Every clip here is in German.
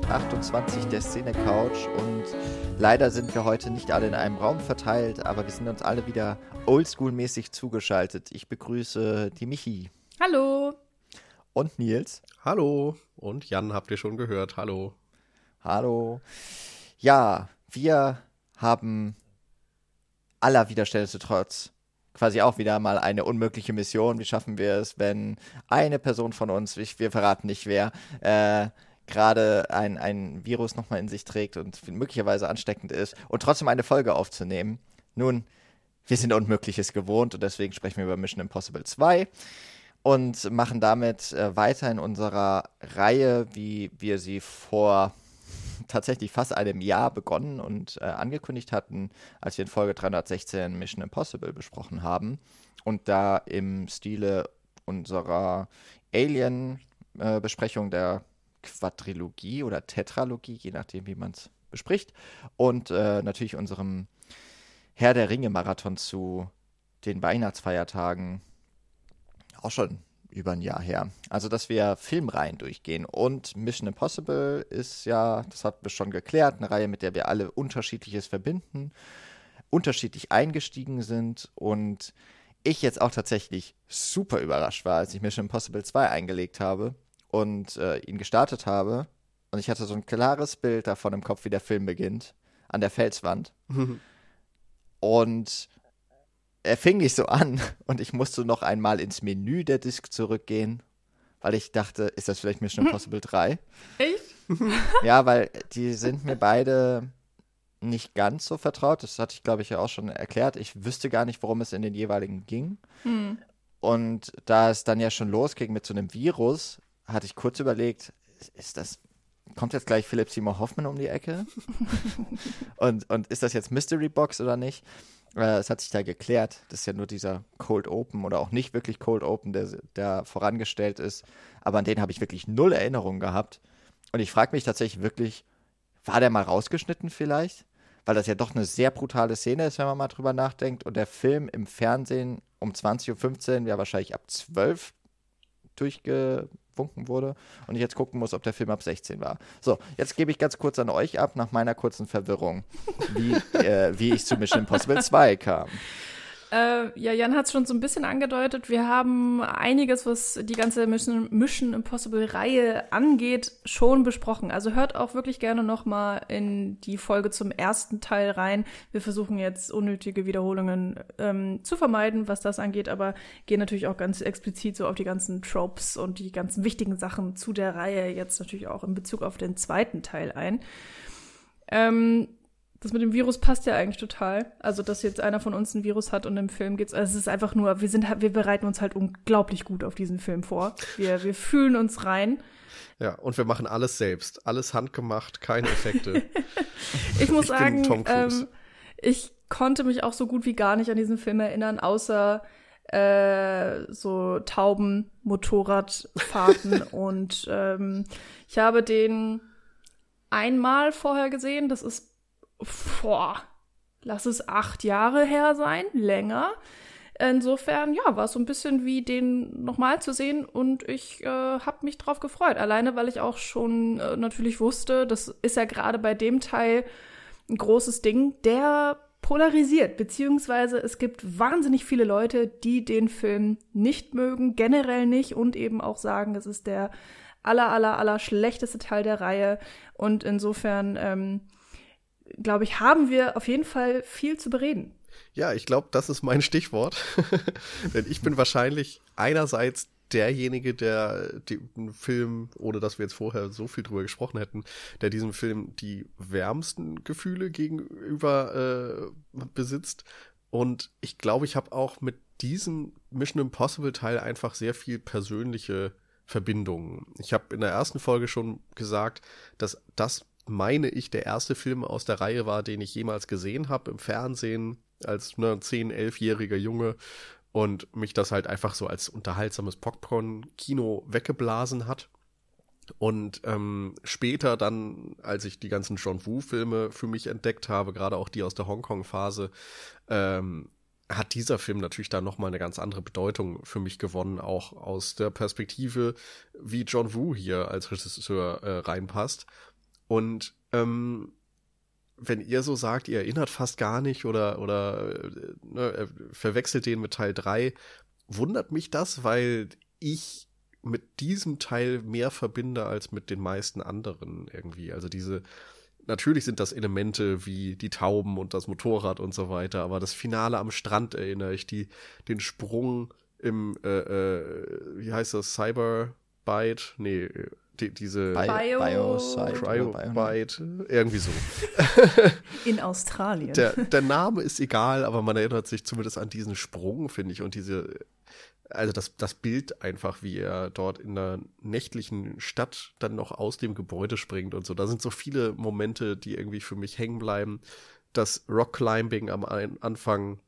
328 der Szene Couch. Und leider sind wir heute nicht alle in einem Raum verteilt, aber wir sind uns alle wieder oldschool-mäßig zugeschaltet. Ich begrüße die Michi. Hallo. Und Nils. Hallo. Und Jan habt ihr schon gehört. Hallo. Hallo. Ja, wir haben aller Widerstände zu trotz quasi auch wieder mal eine unmögliche Mission. Wie schaffen wir es, wenn eine Person von uns, wir verraten nicht wer, äh, gerade ein, ein Virus nochmal in sich trägt und möglicherweise ansteckend ist und trotzdem eine Folge aufzunehmen. Nun, wir sind Unmögliches gewohnt und deswegen sprechen wir über Mission Impossible 2 und machen damit äh, weiter in unserer Reihe, wie wir sie vor tatsächlich fast einem Jahr begonnen und äh, angekündigt hatten, als wir in Folge 316 Mission Impossible besprochen haben. Und da im Stile unserer Alien-Besprechung äh, der Quadrilogie oder Tetralogie, je nachdem, wie man es bespricht. Und äh, natürlich unserem Herr der Ringe-Marathon zu den Weihnachtsfeiertagen auch schon über ein Jahr her. Also, dass wir Filmreihen durchgehen. Und Mission Impossible ist ja, das hatten wir schon geklärt, eine Reihe, mit der wir alle Unterschiedliches verbinden, unterschiedlich eingestiegen sind und ich jetzt auch tatsächlich super überrascht war, als ich Mission Impossible 2 eingelegt habe und äh, ihn gestartet habe. Und ich hatte so ein klares Bild davon im Kopf, wie der Film beginnt, an der Felswand. und er fing nicht so an und ich musste noch einmal ins Menü der Disk zurückgehen, weil ich dachte, ist das vielleicht Mission Impossible 3? Echt? ja, weil die sind mir beide nicht ganz so vertraut. Das hatte ich, glaube ich, ja auch schon erklärt. Ich wüsste gar nicht, worum es in den jeweiligen ging. Hm. Und da es dann ja schon losging mit so einem Virus, hatte ich kurz überlegt, ist das, kommt jetzt gleich Philipp Seymour Hoffman um die Ecke? und, und ist das jetzt Mystery Box oder nicht? Äh, es hat sich da geklärt. Das ist ja nur dieser Cold Open oder auch nicht wirklich Cold Open, der, der vorangestellt ist. Aber an den habe ich wirklich null Erinnerungen gehabt. Und ich frage mich tatsächlich wirklich, war der mal rausgeschnitten vielleicht? Weil das ja doch eine sehr brutale Szene ist, wenn man mal drüber nachdenkt. Und der Film im Fernsehen um 20.15 Uhr ja wahrscheinlich ab 12 durchge gewunken wurde und ich jetzt gucken muss, ob der Film ab 16 war. So, jetzt gebe ich ganz kurz an euch ab, nach meiner kurzen Verwirrung, wie, äh, wie ich zu Mission Impossible 2 kam. Äh, ja, Jan hat es schon so ein bisschen angedeutet. Wir haben einiges, was die ganze Mission, Mission Impossible-Reihe angeht, schon besprochen. Also hört auch wirklich gerne noch mal in die Folge zum ersten Teil rein. Wir versuchen jetzt unnötige Wiederholungen ähm, zu vermeiden, was das angeht, aber gehen natürlich auch ganz explizit so auf die ganzen Tropes und die ganzen wichtigen Sachen zu der Reihe jetzt natürlich auch in Bezug auf den zweiten Teil ein. Ähm, das mit dem Virus passt ja eigentlich total. Also, dass jetzt einer von uns ein Virus hat und im Film geht's. Also, es ist einfach nur, wir sind, wir bereiten uns halt unglaublich gut auf diesen Film vor. Wir, wir fühlen uns rein. Ja, und wir machen alles selbst. Alles handgemacht, keine Effekte. ich muss ich sagen, ähm, ich konnte mich auch so gut wie gar nicht an diesen Film erinnern, außer äh, so Tauben, Motorradfahrten und ähm, ich habe den einmal vorher gesehen. Das ist boah, lass es acht Jahre her sein, länger. Insofern, ja, war es so ein bisschen wie den nochmal zu sehen und ich äh, habe mich drauf gefreut. Alleine, weil ich auch schon äh, natürlich wusste, das ist ja gerade bei dem Teil ein großes Ding, der polarisiert, beziehungsweise es gibt wahnsinnig viele Leute, die den Film nicht mögen, generell nicht und eben auch sagen, es ist der aller, aller, aller schlechteste Teil der Reihe und insofern, ähm, glaube ich, haben wir auf jeden Fall viel zu bereden. Ja, ich glaube, das ist mein Stichwort. Denn ich bin wahrscheinlich einerseits derjenige, der den Film, ohne dass wir jetzt vorher so viel drüber gesprochen hätten, der diesem Film die wärmsten Gefühle gegenüber äh, besitzt. Und ich glaube, ich habe auch mit diesem Mission Impossible Teil einfach sehr viel persönliche Verbindungen. Ich habe in der ersten Folge schon gesagt, dass das meine ich, der erste Film aus der Reihe war, den ich jemals gesehen habe im Fernsehen als ne, 10-, 11-jähriger Junge und mich das halt einfach so als unterhaltsames Popcorn-Kino weggeblasen hat. Und ähm, später dann, als ich die ganzen John Woo-Filme für mich entdeckt habe, gerade auch die aus der Hongkong-Phase, ähm, hat dieser Film natürlich da nochmal eine ganz andere Bedeutung für mich gewonnen, auch aus der Perspektive, wie John Woo hier als Regisseur äh, reinpasst. Und ähm, wenn ihr so sagt, ihr erinnert fast gar nicht oder, oder äh, ne, verwechselt den mit Teil 3, wundert mich das, weil ich mit diesem Teil mehr verbinde als mit den meisten anderen irgendwie. Also diese, natürlich sind das Elemente wie die Tauben und das Motorrad und so weiter, aber das Finale am Strand erinnere ich, die, den Sprung im, äh, äh, wie heißt das, Cyberbite? Nee, die, diese Bio, Biosite, Cryobite, irgendwie so. In Australien. Der, der Name ist egal, aber man erinnert sich zumindest an diesen Sprung, finde ich, und diese also das, das Bild einfach, wie er dort in der nächtlichen Stadt dann noch aus dem Gebäude springt und so. Da sind so viele Momente, die irgendwie für mich hängen bleiben. Das Rockclimbing am Anfang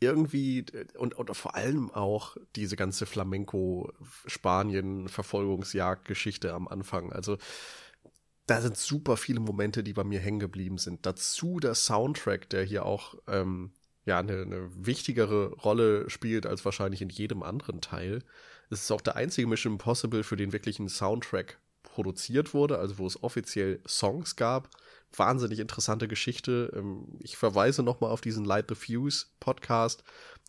irgendwie und, und vor allem auch diese ganze Flamenco-Spanien-Verfolgungsjagd-Geschichte am Anfang. Also da sind super viele Momente, die bei mir hängen geblieben sind. Dazu der Soundtrack, der hier auch ähm, ja eine, eine wichtigere Rolle spielt als wahrscheinlich in jedem anderen Teil. Es ist auch der einzige Mission Impossible, für den wirklich ein Soundtrack produziert wurde, also wo es offiziell Songs gab. Wahnsinnig interessante Geschichte. Ähm, ich verweise nochmal auf diesen Light the Fuse Podcast,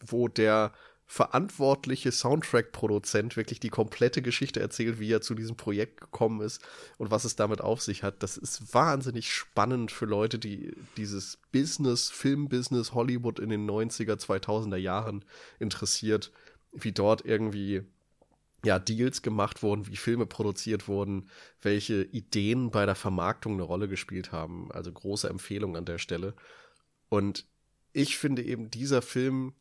wo der verantwortliche Soundtrack-Produzent wirklich die komplette Geschichte erzählt, wie er zu diesem Projekt gekommen ist und was es damit auf sich hat. Das ist wahnsinnig spannend für Leute, die dieses Business, Filmbusiness, Hollywood in den 90er, 2000er Jahren interessiert, wie dort irgendwie ja, Deals gemacht wurden, wie Filme produziert wurden, welche Ideen bei der Vermarktung eine Rolle gespielt haben. Also große Empfehlung an der Stelle. Und ich finde eben, dieser Film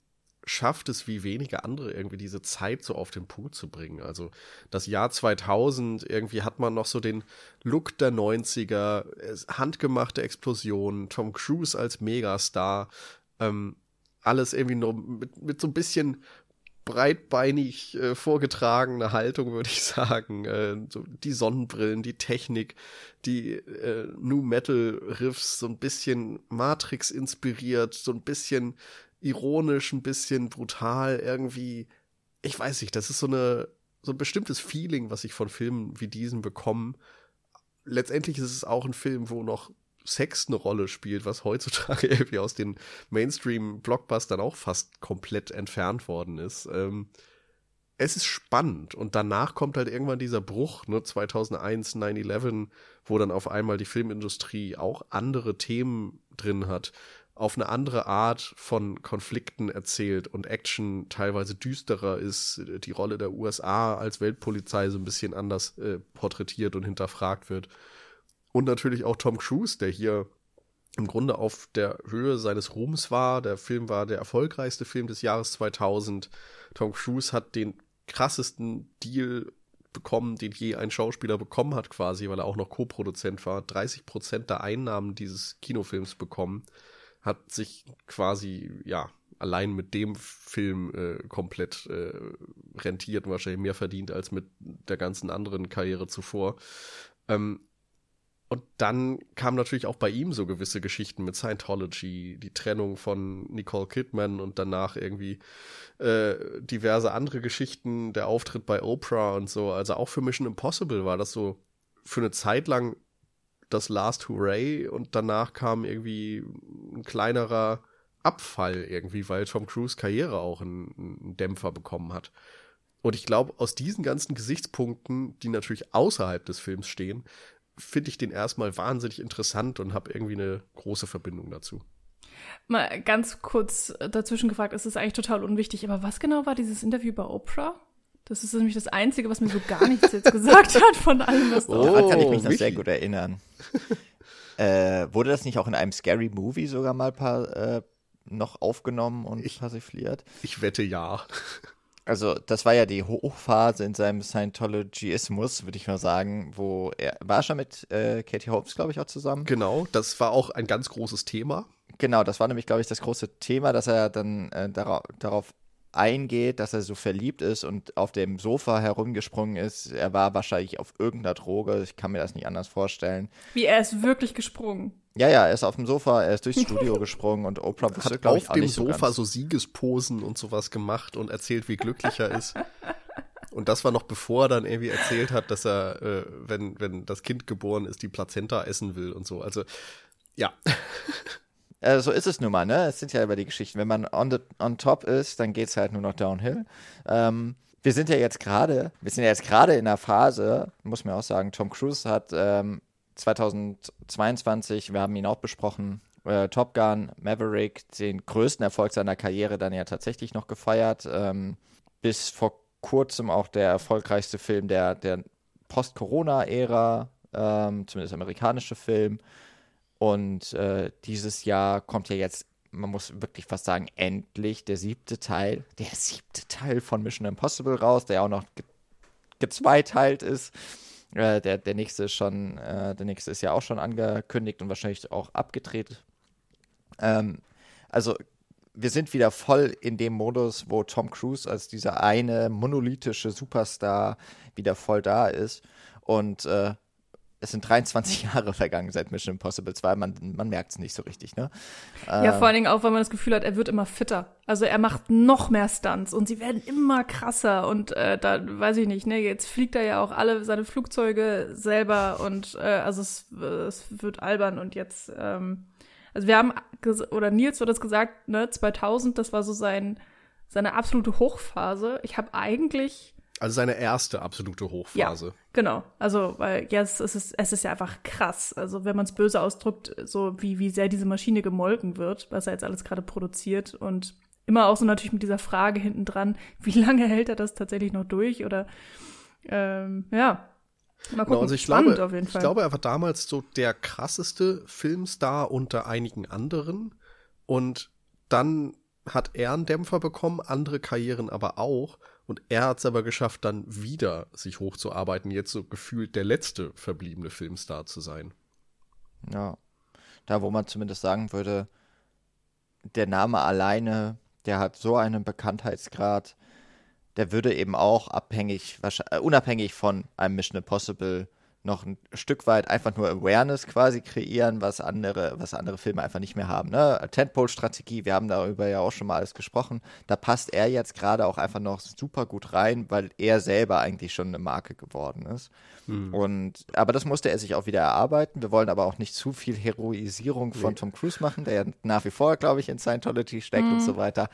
schafft es wie wenige andere irgendwie diese Zeit so auf den Punkt zu bringen. Also das Jahr 2000, irgendwie hat man noch so den Look der 90er, handgemachte Explosionen, Tom Cruise als Megastar, ähm, alles irgendwie nur mit, mit so ein bisschen breitbeinig äh, vorgetragene Haltung, würde ich sagen. Äh, so die Sonnenbrillen, die Technik, die äh, New Metal Riffs, so ein bisschen Matrix inspiriert, so ein bisschen ironisch, ein bisschen brutal, irgendwie, ich weiß nicht, das ist so eine, so ein bestimmtes Feeling, was ich von Filmen wie diesen bekomme. Letztendlich ist es auch ein Film, wo noch Sex eine Rolle spielt, was heutzutage irgendwie aus den Mainstream-Blockbustern auch fast komplett entfernt worden ist. Ähm, es ist spannend und danach kommt halt irgendwann dieser Bruch, ne, 2001, 9-11, wo dann auf einmal die Filmindustrie auch andere Themen drin hat auf eine andere Art von Konflikten erzählt und Action teilweise düsterer ist, die Rolle der USA als Weltpolizei so ein bisschen anders äh, porträtiert und hinterfragt wird. Und natürlich auch Tom Cruise, der hier im Grunde auf der Höhe seines Ruhms war. Der Film war der erfolgreichste Film des Jahres 2000. Tom Cruise hat den krassesten Deal bekommen, den je ein Schauspieler bekommen hat, quasi, weil er auch noch Co-Produzent war. 30 Prozent der Einnahmen dieses Kinofilms bekommen hat sich quasi, ja, allein mit dem Film äh, komplett äh, rentiert und wahrscheinlich mehr verdient als mit der ganzen anderen Karriere zuvor. Ähm, und dann kamen natürlich auch bei ihm so gewisse Geschichten mit Scientology, die Trennung von Nicole Kidman und danach irgendwie äh, diverse andere Geschichten, der Auftritt bei Oprah und so. Also auch für Mission Impossible war das so für eine Zeit lang das Last Hooray und danach kam irgendwie ein kleinerer Abfall irgendwie, weil Tom Cruise Karriere auch einen, einen Dämpfer bekommen hat. Und ich glaube, aus diesen ganzen Gesichtspunkten, die natürlich außerhalb des Films stehen, finde ich den erstmal wahnsinnig interessant und habe irgendwie eine große Verbindung dazu. Mal ganz kurz dazwischen gefragt, es ist eigentlich total unwichtig, aber was genau war dieses Interview bei Oprah? Das ist nämlich das Einzige, was mir so gar nichts jetzt gesagt hat von allem, was da oh, Daran kann ich mich noch sehr gut erinnern. äh, wurde das nicht auch in einem Scary Movie sogar mal paar, äh, noch aufgenommen und ich, persifliert? Ich wette ja. Also, das war ja die Hochphase in seinem Scientologismus, würde ich mal sagen, wo er war schon mit äh, Katie Holmes, glaube ich, auch zusammen. Genau, das war auch ein ganz großes Thema. Genau, das war nämlich, glaube ich, das große Thema, dass er dann äh, darauf, darauf eingeht, dass er so verliebt ist und auf dem Sofa herumgesprungen ist. Er war wahrscheinlich auf irgendeiner Droge. Ich kann mir das nicht anders vorstellen. Wie, er ist wirklich gesprungen? Ja, ja, er ist auf dem Sofa, er ist durchs Studio gesprungen und Oprah hat auf dem Sofa so, so Siegesposen und sowas gemacht und erzählt, wie glücklich er ist. Und das war noch bevor er dann irgendwie erzählt hat, dass er, äh, wenn, wenn das Kind geboren ist, die Plazenta essen will und so. Also, ja. Äh, so ist es nun mal, ne? Es sind ja über die Geschichten. Wenn man on, the, on top ist, dann geht es halt nur noch downhill. Ähm, wir sind ja jetzt gerade, wir sind ja jetzt gerade in der Phase, muss man auch sagen, Tom Cruise hat ähm, 2022, wir haben ihn auch besprochen, äh, Top Gun, Maverick, den größten Erfolg seiner Karriere dann ja tatsächlich noch gefeiert. Ähm, bis vor kurzem auch der erfolgreichste Film der, der Post-Corona-Ära, ähm, zumindest amerikanische Film. Und äh, dieses Jahr kommt ja jetzt, man muss wirklich fast sagen, endlich der siebte Teil, der siebte Teil von Mission Impossible raus, der auch noch ge gezweiteilt ist. Äh, der, der nächste ist schon, äh, der nächste ist ja auch schon angekündigt und wahrscheinlich auch abgedreht. Ähm, also wir sind wieder voll in dem Modus, wo Tom Cruise als dieser eine monolithische Superstar wieder voll da ist. Und äh, es sind 23 Jahre vergangen seit Mission Impossible 2. Man, man merkt es nicht so richtig, ne? Ja, äh, vor allen Dingen auch, weil man das Gefühl hat, er wird immer fitter. Also er macht noch mehr Stunts und sie werden immer krasser. Und äh, da weiß ich nicht, ne? Jetzt fliegt er ja auch alle seine Flugzeuge selber und äh, also es, es wird albern und jetzt ähm, also wir haben, oder Nils wird das gesagt, ne, 2000, das war so sein, seine absolute Hochphase. Ich habe eigentlich also seine erste absolute Hochphase. Ja, genau. Also, weil jetzt ist es, es ist ja einfach krass. Also, wenn man es böse ausdrückt, so wie, wie sehr diese Maschine gemolken wird, was er jetzt alles gerade produziert. Und immer auch so natürlich mit dieser Frage hinten dran, wie lange hält er das tatsächlich noch durch? Oder ähm, ja, Mal gucken. Genau, also ich Spannend glaube, auf jeden Fall. Ich glaube, er war damals so der krasseste Filmstar unter einigen anderen. Und dann hat er einen Dämpfer bekommen, andere Karrieren aber auch. Und er hat es aber geschafft, dann wieder sich hochzuarbeiten, jetzt so gefühlt der letzte verbliebene Filmstar zu sein. Ja. Da, wo man zumindest sagen würde, der Name alleine, der hat so einen Bekanntheitsgrad, der würde eben auch abhängig, äh, unabhängig von einem Mission Impossible noch ein Stück weit einfach nur Awareness quasi kreieren, was andere, was andere Filme einfach nicht mehr haben. Ne? Tentpole-Strategie, wir haben darüber ja auch schon mal alles gesprochen. Da passt er jetzt gerade auch einfach noch super gut rein, weil er selber eigentlich schon eine Marke geworden ist. Mhm. Und aber das musste er sich auch wieder erarbeiten. Wir wollen aber auch nicht zu viel Heroisierung von nee. Tom Cruise machen, der ja nach wie vor, glaube ich, in Scientology steckt mhm. und so weiter.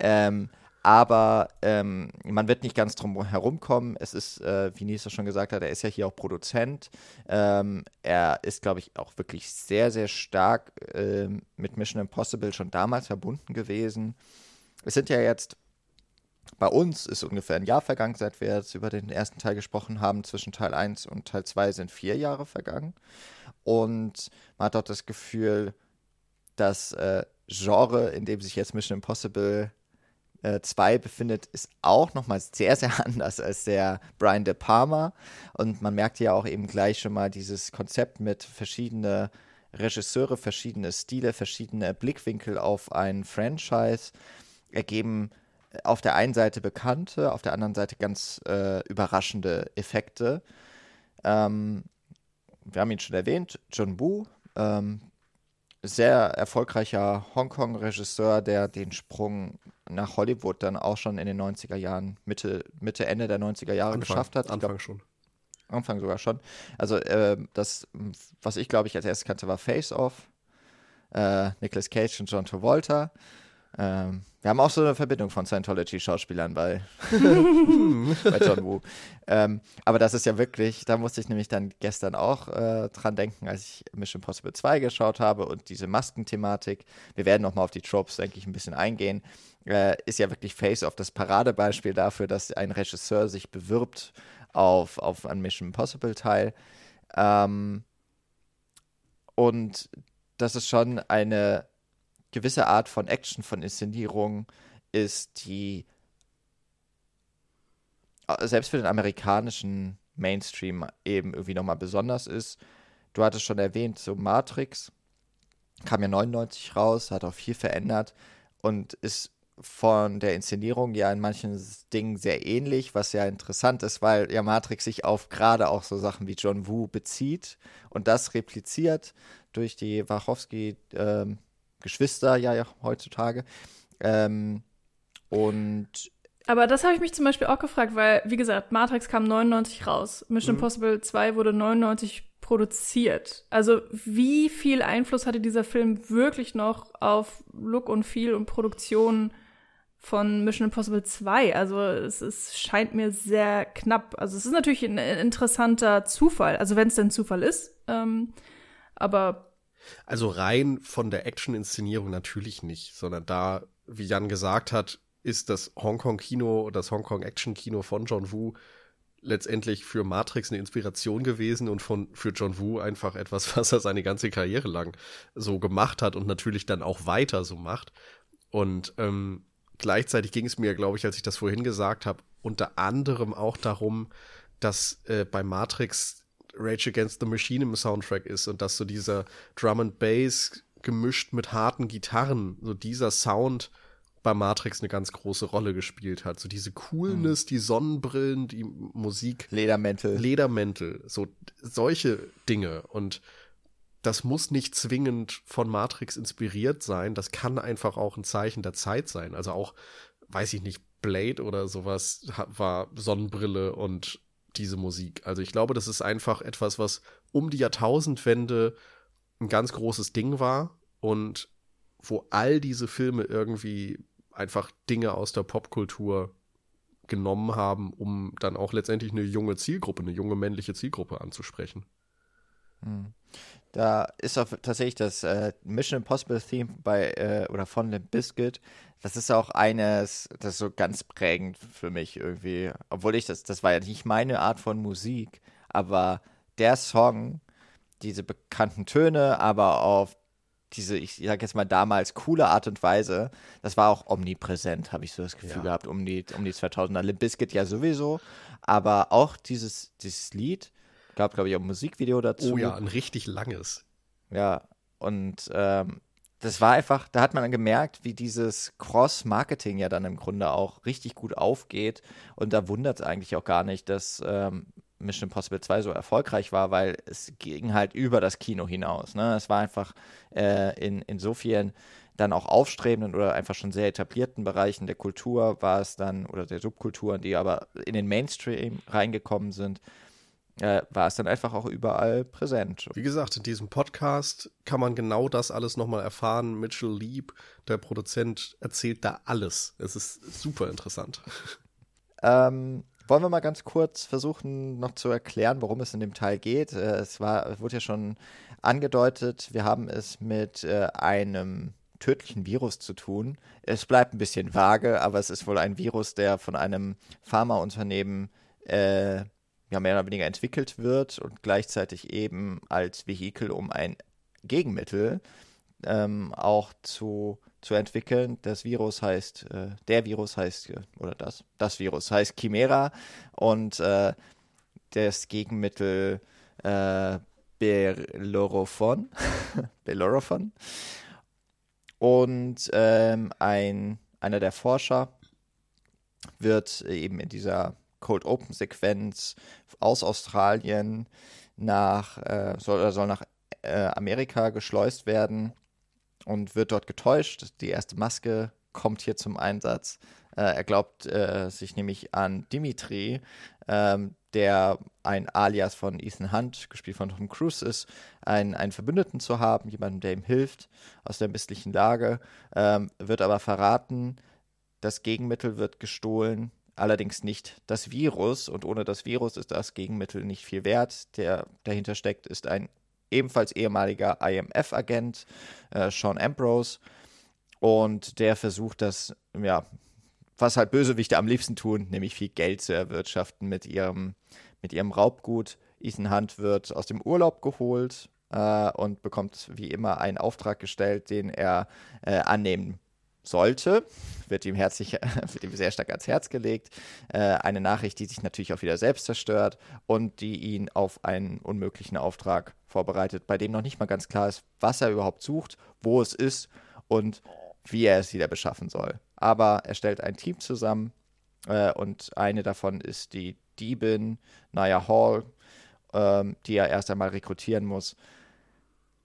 Ähm, aber ähm, man wird nicht ganz drum herumkommen. Es ist, äh, wie Nisa schon gesagt hat, er ist ja hier auch Produzent. Ähm, er ist, glaube ich, auch wirklich sehr, sehr stark äh, mit Mission Impossible schon damals verbunden gewesen. Es sind ja jetzt, bei uns ist ungefähr ein Jahr vergangen, seit wir jetzt über den ersten Teil gesprochen haben. Zwischen Teil 1 und Teil 2 sind vier Jahre vergangen. Und man hat dort das Gefühl, das äh, Genre, in dem sich jetzt Mission Impossible 2 äh, befindet, ist auch nochmal sehr, sehr anders als der Brian De Palma. Und man merkt ja auch eben gleich schon mal dieses Konzept mit verschiedene Regisseure, verschiedene Stile, verschiedene Blickwinkel auf ein Franchise ergeben äh, auf der einen Seite bekannte, auf der anderen Seite ganz äh, überraschende Effekte. Ähm, wir haben ihn schon erwähnt, John Woo, ähm, sehr erfolgreicher Hongkong-Regisseur, der den Sprung nach Hollywood dann auch schon in den 90er Jahren, Mitte, Mitte Ende der 90er Jahre Anfang, geschafft hat. Anfang glaub, schon. Anfang sogar schon. Also äh, das, was ich glaube ich als erstes kannte, war Face Off. Äh, Nicolas Cage und John Travolta. Ähm, wir haben auch so eine Verbindung von Scientology-Schauspielern bei, bei John Woo. Ähm, aber das ist ja wirklich, da musste ich nämlich dann gestern auch äh, dran denken, als ich Mission Impossible 2 geschaut habe und diese Maskenthematik. Wir werden nochmal auf die Tropes, denke ich, ein bisschen eingehen. Äh, ist ja wirklich Face-Off das Paradebeispiel dafür, dass ein Regisseur sich bewirbt auf, auf ein Mission Impossible Teil. Ähm, und das ist schon eine gewisse Art von Action, von Inszenierung ist, die äh, selbst für den amerikanischen Mainstream eben irgendwie nochmal besonders ist. Du hattest schon erwähnt, so Matrix kam ja 99 raus, hat auch viel verändert und ist von der Inszenierung ja in manchen Dingen sehr ähnlich, was ja interessant ist, weil ja Matrix sich auf gerade auch so Sachen wie John Woo bezieht und das repliziert durch die Wachowski-Geschwister ähm, ja, ja heutzutage. Ähm, und aber das habe ich mich zum Beispiel auch gefragt, weil, wie gesagt, Matrix kam 99 raus. Mission mhm. Impossible 2 wurde 99 produziert. Also wie viel Einfluss hatte dieser Film wirklich noch auf Look und Feel und Produktion von Mission Impossible 2? Also es, es scheint mir sehr knapp. Also es ist natürlich ein interessanter Zufall, also wenn es denn Zufall ist. Ähm, aber also rein von der Action-Inszenierung natürlich nicht, sondern da, wie Jan gesagt hat, ist das Hongkong-Kino, das Hongkong-Action-Kino von John Woo letztendlich für Matrix eine Inspiration gewesen und von für John Woo einfach etwas, was er seine ganze Karriere lang so gemacht hat und natürlich dann auch weiter so macht. Und ähm, gleichzeitig ging es mir, glaube ich, als ich das vorhin gesagt habe, unter anderem auch darum, dass äh, bei Matrix Rage Against the Machine im Soundtrack ist und dass so dieser Drum and Bass gemischt mit harten Gitarren, so dieser Sound bei Matrix eine ganz große Rolle gespielt hat. So diese Coolness, mhm. die Sonnenbrillen, die Musik. Ledermäntel. Ledermäntel, so solche Dinge. Und das muss nicht zwingend von Matrix inspiriert sein. Das kann einfach auch ein Zeichen der Zeit sein. Also auch, weiß ich nicht, Blade oder sowas war Sonnenbrille und diese Musik. Also ich glaube, das ist einfach etwas, was um die Jahrtausendwende ein ganz großes Ding war und wo all diese Filme irgendwie einfach Dinge aus der Popkultur genommen haben, um dann auch letztendlich eine junge Zielgruppe, eine junge männliche Zielgruppe anzusprechen. Da ist auch tatsächlich das äh, Mission Impossible Theme bei äh, oder von Limp Biscuit. Das ist auch eines, das ist so ganz prägend für mich irgendwie. Obwohl ich das, das war ja nicht meine Art von Musik, aber der Song, diese bekannten Töne, aber auf diese, ich sag jetzt mal damals, coole Art und Weise, das war auch omnipräsent, habe ich so das Gefühl ja. gehabt, um die, um die 2000er. Limp Bizkit ja sowieso, aber auch dieses, dieses Lied, gab, glaube ich, auch ein Musikvideo dazu. Oh ja, ein richtig langes. Ja, und ähm, das war einfach, da hat man dann gemerkt, wie dieses Cross-Marketing ja dann im Grunde auch richtig gut aufgeht. Und da wundert es eigentlich auch gar nicht, dass ähm, Mission Impossible 2 so erfolgreich war, weil es ging halt über das Kino hinaus. Ne? Es war einfach äh, in, in so vielen dann auch aufstrebenden oder einfach schon sehr etablierten Bereichen der Kultur war es dann, oder der Subkulturen, die aber in den Mainstream reingekommen sind, äh, war es dann einfach auch überall präsent. Wie gesagt, in diesem Podcast kann man genau das alles nochmal erfahren. Mitchell Lieb, der Produzent, erzählt da alles. Es ist super interessant. Ähm, wollen wir mal ganz kurz versuchen, noch zu erklären, worum es in dem Teil geht? Äh, es war, wurde ja schon angedeutet, wir haben es mit äh, einem tödlichen Virus zu tun. Es bleibt ein bisschen vage, aber es ist wohl ein Virus, der von einem Pharmaunternehmen äh, ja, mehr oder weniger entwickelt wird und gleichzeitig eben als Vehikel, um ein Gegenmittel ähm, auch zu zu entwickeln. Das Virus heißt, äh, der Virus heißt, äh, oder das, das Virus heißt Chimera und äh, das Gegenmittel äh, Bellerophon. Bellerophon. Und ähm, ein, einer der Forscher wird eben in dieser Cold Open Sequenz aus Australien nach äh, soll, soll nach äh, Amerika geschleust werden und wird dort getäuscht. Die erste Maske kommt hier zum Einsatz. Äh, er glaubt äh, sich nämlich an Dimitri, ähm, der ein Alias von Ethan Hunt, gespielt von Tom Cruise ist, einen, einen Verbündeten zu haben, jemanden, der ihm hilft aus der misslichen Lage, ähm, wird aber verraten, das Gegenmittel wird gestohlen, allerdings nicht das Virus und ohne das Virus ist das Gegenmittel nicht viel wert. Der dahinter steckt, ist ein ebenfalls ehemaliger IMF-Agent, äh, Sean Ambrose. Und der versucht das, ja, was halt Bösewichte am liebsten tun, nämlich viel Geld zu erwirtschaften mit ihrem, mit ihrem Raubgut. Ethan Hunt wird aus dem Urlaub geholt äh, und bekommt wie immer einen Auftrag gestellt, den er äh, annehmen sollte, wird ihm herzlich, wird ihm sehr stark ans Herz gelegt. Äh, eine Nachricht, die sich natürlich auch wieder selbst zerstört und die ihn auf einen unmöglichen Auftrag vorbereitet, bei dem noch nicht mal ganz klar ist, was er überhaupt sucht, wo es ist und wie er es wieder beschaffen soll. aber er stellt ein Team zusammen äh, und eine davon ist die Diebin Naya Hall, ähm, die er erst einmal rekrutieren muss,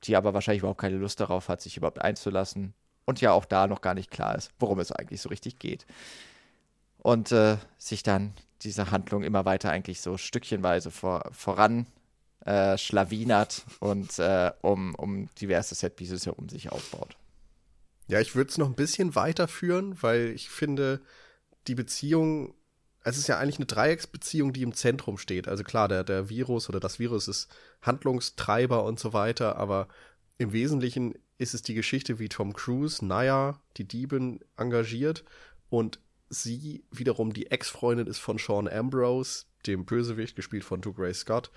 die aber wahrscheinlich überhaupt keine Lust darauf hat, sich überhaupt einzulassen und ja auch da noch gar nicht klar ist, worum es eigentlich so richtig geht. Und äh, sich dann diese Handlung immer weiter eigentlich so stückchenweise vor, voran äh, schlawinert und äh, um, um diverse Setpieces herum sich aufbaut. Ja, ich würde es noch ein bisschen weiterführen, weil ich finde, die Beziehung, es ist ja eigentlich eine Dreiecksbeziehung, die im Zentrum steht. Also klar, der, der Virus oder das Virus ist Handlungstreiber und so weiter, aber im Wesentlichen ist es die Geschichte, wie Tom Cruise, Naya, die Diebin, engagiert und sie wiederum die Ex-Freundin ist von Sean Ambrose, dem Bösewicht, gespielt von Dougray Scott,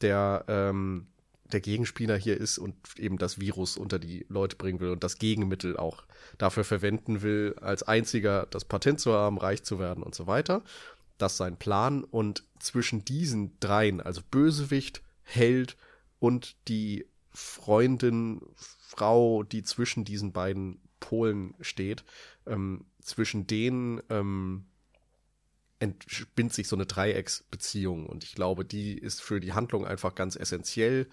der ähm, der Gegenspieler hier ist und eben das Virus unter die Leute bringen will und das Gegenmittel auch dafür verwenden will, als einziger das Patent zu haben, reich zu werden und so weiter. Das ist sein Plan. Und zwischen diesen dreien, also Bösewicht, Held und die Freundin, Frau, die zwischen diesen beiden Polen steht, ähm, zwischen denen ähm, entspinnt sich so eine Dreiecksbeziehung und ich glaube, die ist für die Handlung einfach ganz essentiell.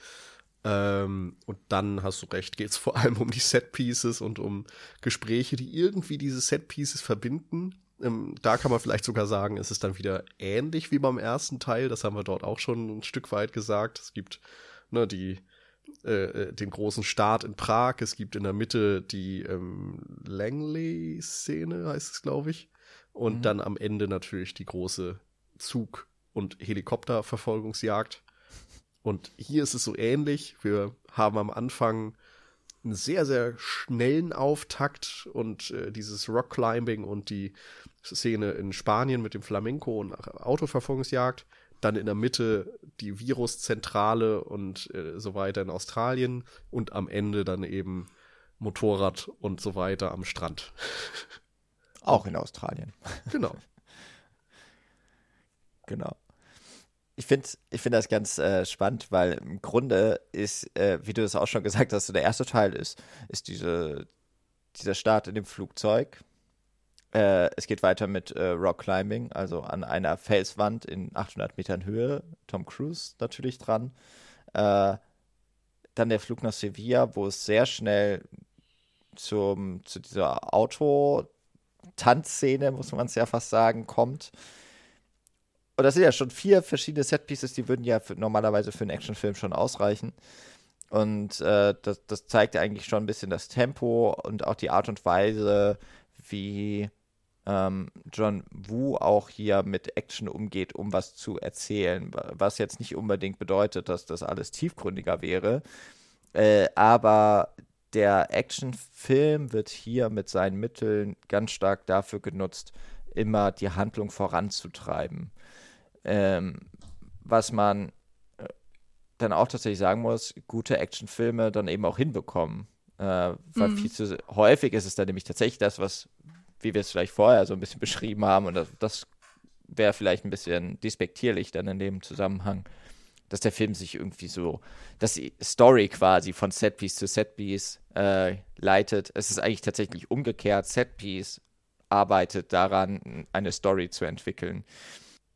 Ähm, und dann hast du recht, geht es vor allem um die Set-Pieces und um Gespräche, die irgendwie diese Set-Pieces verbinden. Ähm, da kann man vielleicht sogar sagen, es ist dann wieder ähnlich wie beim ersten Teil. Das haben wir dort auch schon ein Stück weit gesagt. Es gibt ne, die, äh, äh den großen Start in Prag. Es gibt in der Mitte die ähm, Langley-Szene, heißt es, glaube ich. Und mhm. dann am Ende natürlich die große Zug- und Helikopterverfolgungsjagd. Und hier ist es so ähnlich. Wir haben am Anfang einen sehr, sehr schnellen Auftakt und äh, dieses Rockclimbing und die Szene in Spanien mit dem Flamenco und Autoverfolgungsjagd. Dann in der Mitte die Viruszentrale und äh, so weiter in Australien. Und am Ende dann eben Motorrad und so weiter am Strand. Auch in Australien. Genau. genau. Ich finde ich find das ganz äh, spannend, weil im Grunde ist, äh, wie du es auch schon gesagt hast, so der erste Teil ist, ist diese, dieser Start in dem Flugzeug. Äh, es geht weiter mit äh, Rock Climbing, also an einer Felswand in 800 Metern Höhe. Tom Cruise natürlich dran. Äh, dann der Flug nach Sevilla, wo es sehr schnell zum, zu dieser Auto Tanzszene, muss man es ja fast sagen, kommt. Und das sind ja schon vier verschiedene Setpieces, die würden ja für, normalerweise für einen Actionfilm schon ausreichen. Und äh, das, das zeigt eigentlich schon ein bisschen das Tempo und auch die Art und Weise, wie ähm, John Woo auch hier mit Action umgeht, um was zu erzählen. Was jetzt nicht unbedingt bedeutet, dass das alles tiefgründiger wäre. Äh, aber der Actionfilm wird hier mit seinen Mitteln ganz stark dafür genutzt, immer die Handlung voranzutreiben. Ähm, was man äh, dann auch tatsächlich sagen muss, gute Actionfilme dann eben auch hinbekommen. Äh, weil mhm. viel zu häufig ist es dann nämlich tatsächlich das, was, wie wir es vielleicht vorher so ein bisschen beschrieben haben, und das, das wäre vielleicht ein bisschen despektierlich dann in dem Zusammenhang, dass der Film sich irgendwie so, dass die Story quasi von Setpiece zu Setpiece äh, leitet. Es ist eigentlich tatsächlich umgekehrt. Setpiece arbeitet daran, eine Story zu entwickeln.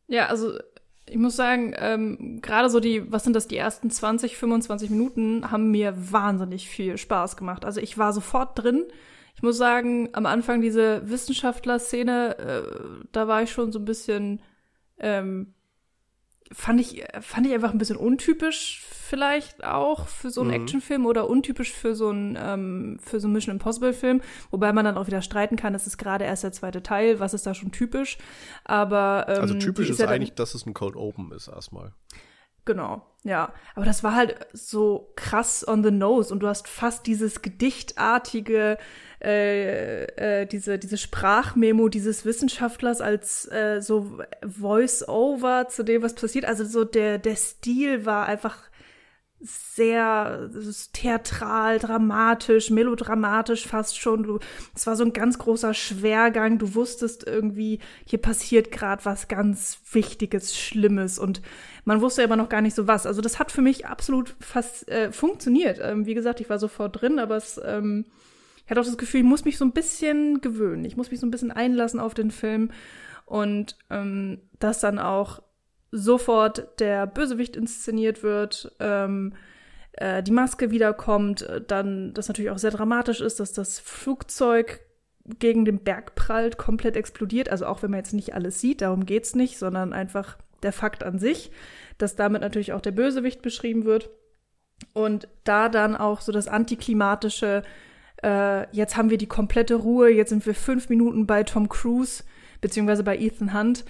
Ja, also ich muss sagen, ähm, gerade so die, was sind das, die ersten 20, 25 Minuten haben mir wahnsinnig viel Spaß gemacht. Also ich war sofort drin. Ich muss sagen, am Anfang diese Wissenschaftler-Szene, äh, da war ich schon so ein bisschen ähm, fand ich, fand ich einfach ein bisschen untypisch vielleicht auch für so einen mhm. Actionfilm oder untypisch für so einen, ähm, für so einen Mission Impossible Film, wobei man dann auch wieder streiten kann, das ist gerade erst der zweite Teil, was ist da schon typisch, aber ähm, Also typisch ist, ist ja eigentlich, dass es ein Cold Open ist erstmal. Genau, ja. Aber das war halt so krass on the nose und du hast fast dieses gedichtartige äh, äh, diese, diese Sprachmemo dieses Wissenschaftlers als äh, so Voice-Over zu dem, was passiert. Also so der, der Stil war einfach sehr theatral, dramatisch, melodramatisch fast schon. Du, es war so ein ganz großer Schwergang. Du wusstest irgendwie, hier passiert gerade was ganz Wichtiges, Schlimmes und man wusste aber noch gar nicht so was. Also das hat für mich absolut fast äh, funktioniert. Ähm, wie gesagt, ich war sofort drin, aber es ähm, ich hatte auch das Gefühl, ich muss mich so ein bisschen gewöhnen. Ich muss mich so ein bisschen einlassen auf den Film. Und ähm, dass dann auch sofort der Bösewicht inszeniert wird, ähm, äh, die Maske wiederkommt, dann das natürlich auch sehr dramatisch ist, dass das Flugzeug gegen den Berg prallt, komplett explodiert. Also auch wenn man jetzt nicht alles sieht, darum geht's nicht, sondern einfach der Fakt an sich, dass damit natürlich auch der Bösewicht beschrieben wird. Und da dann auch so das antiklimatische, äh, jetzt haben wir die komplette Ruhe, jetzt sind wir fünf Minuten bei Tom Cruise, beziehungsweise bei Ethan Hunt.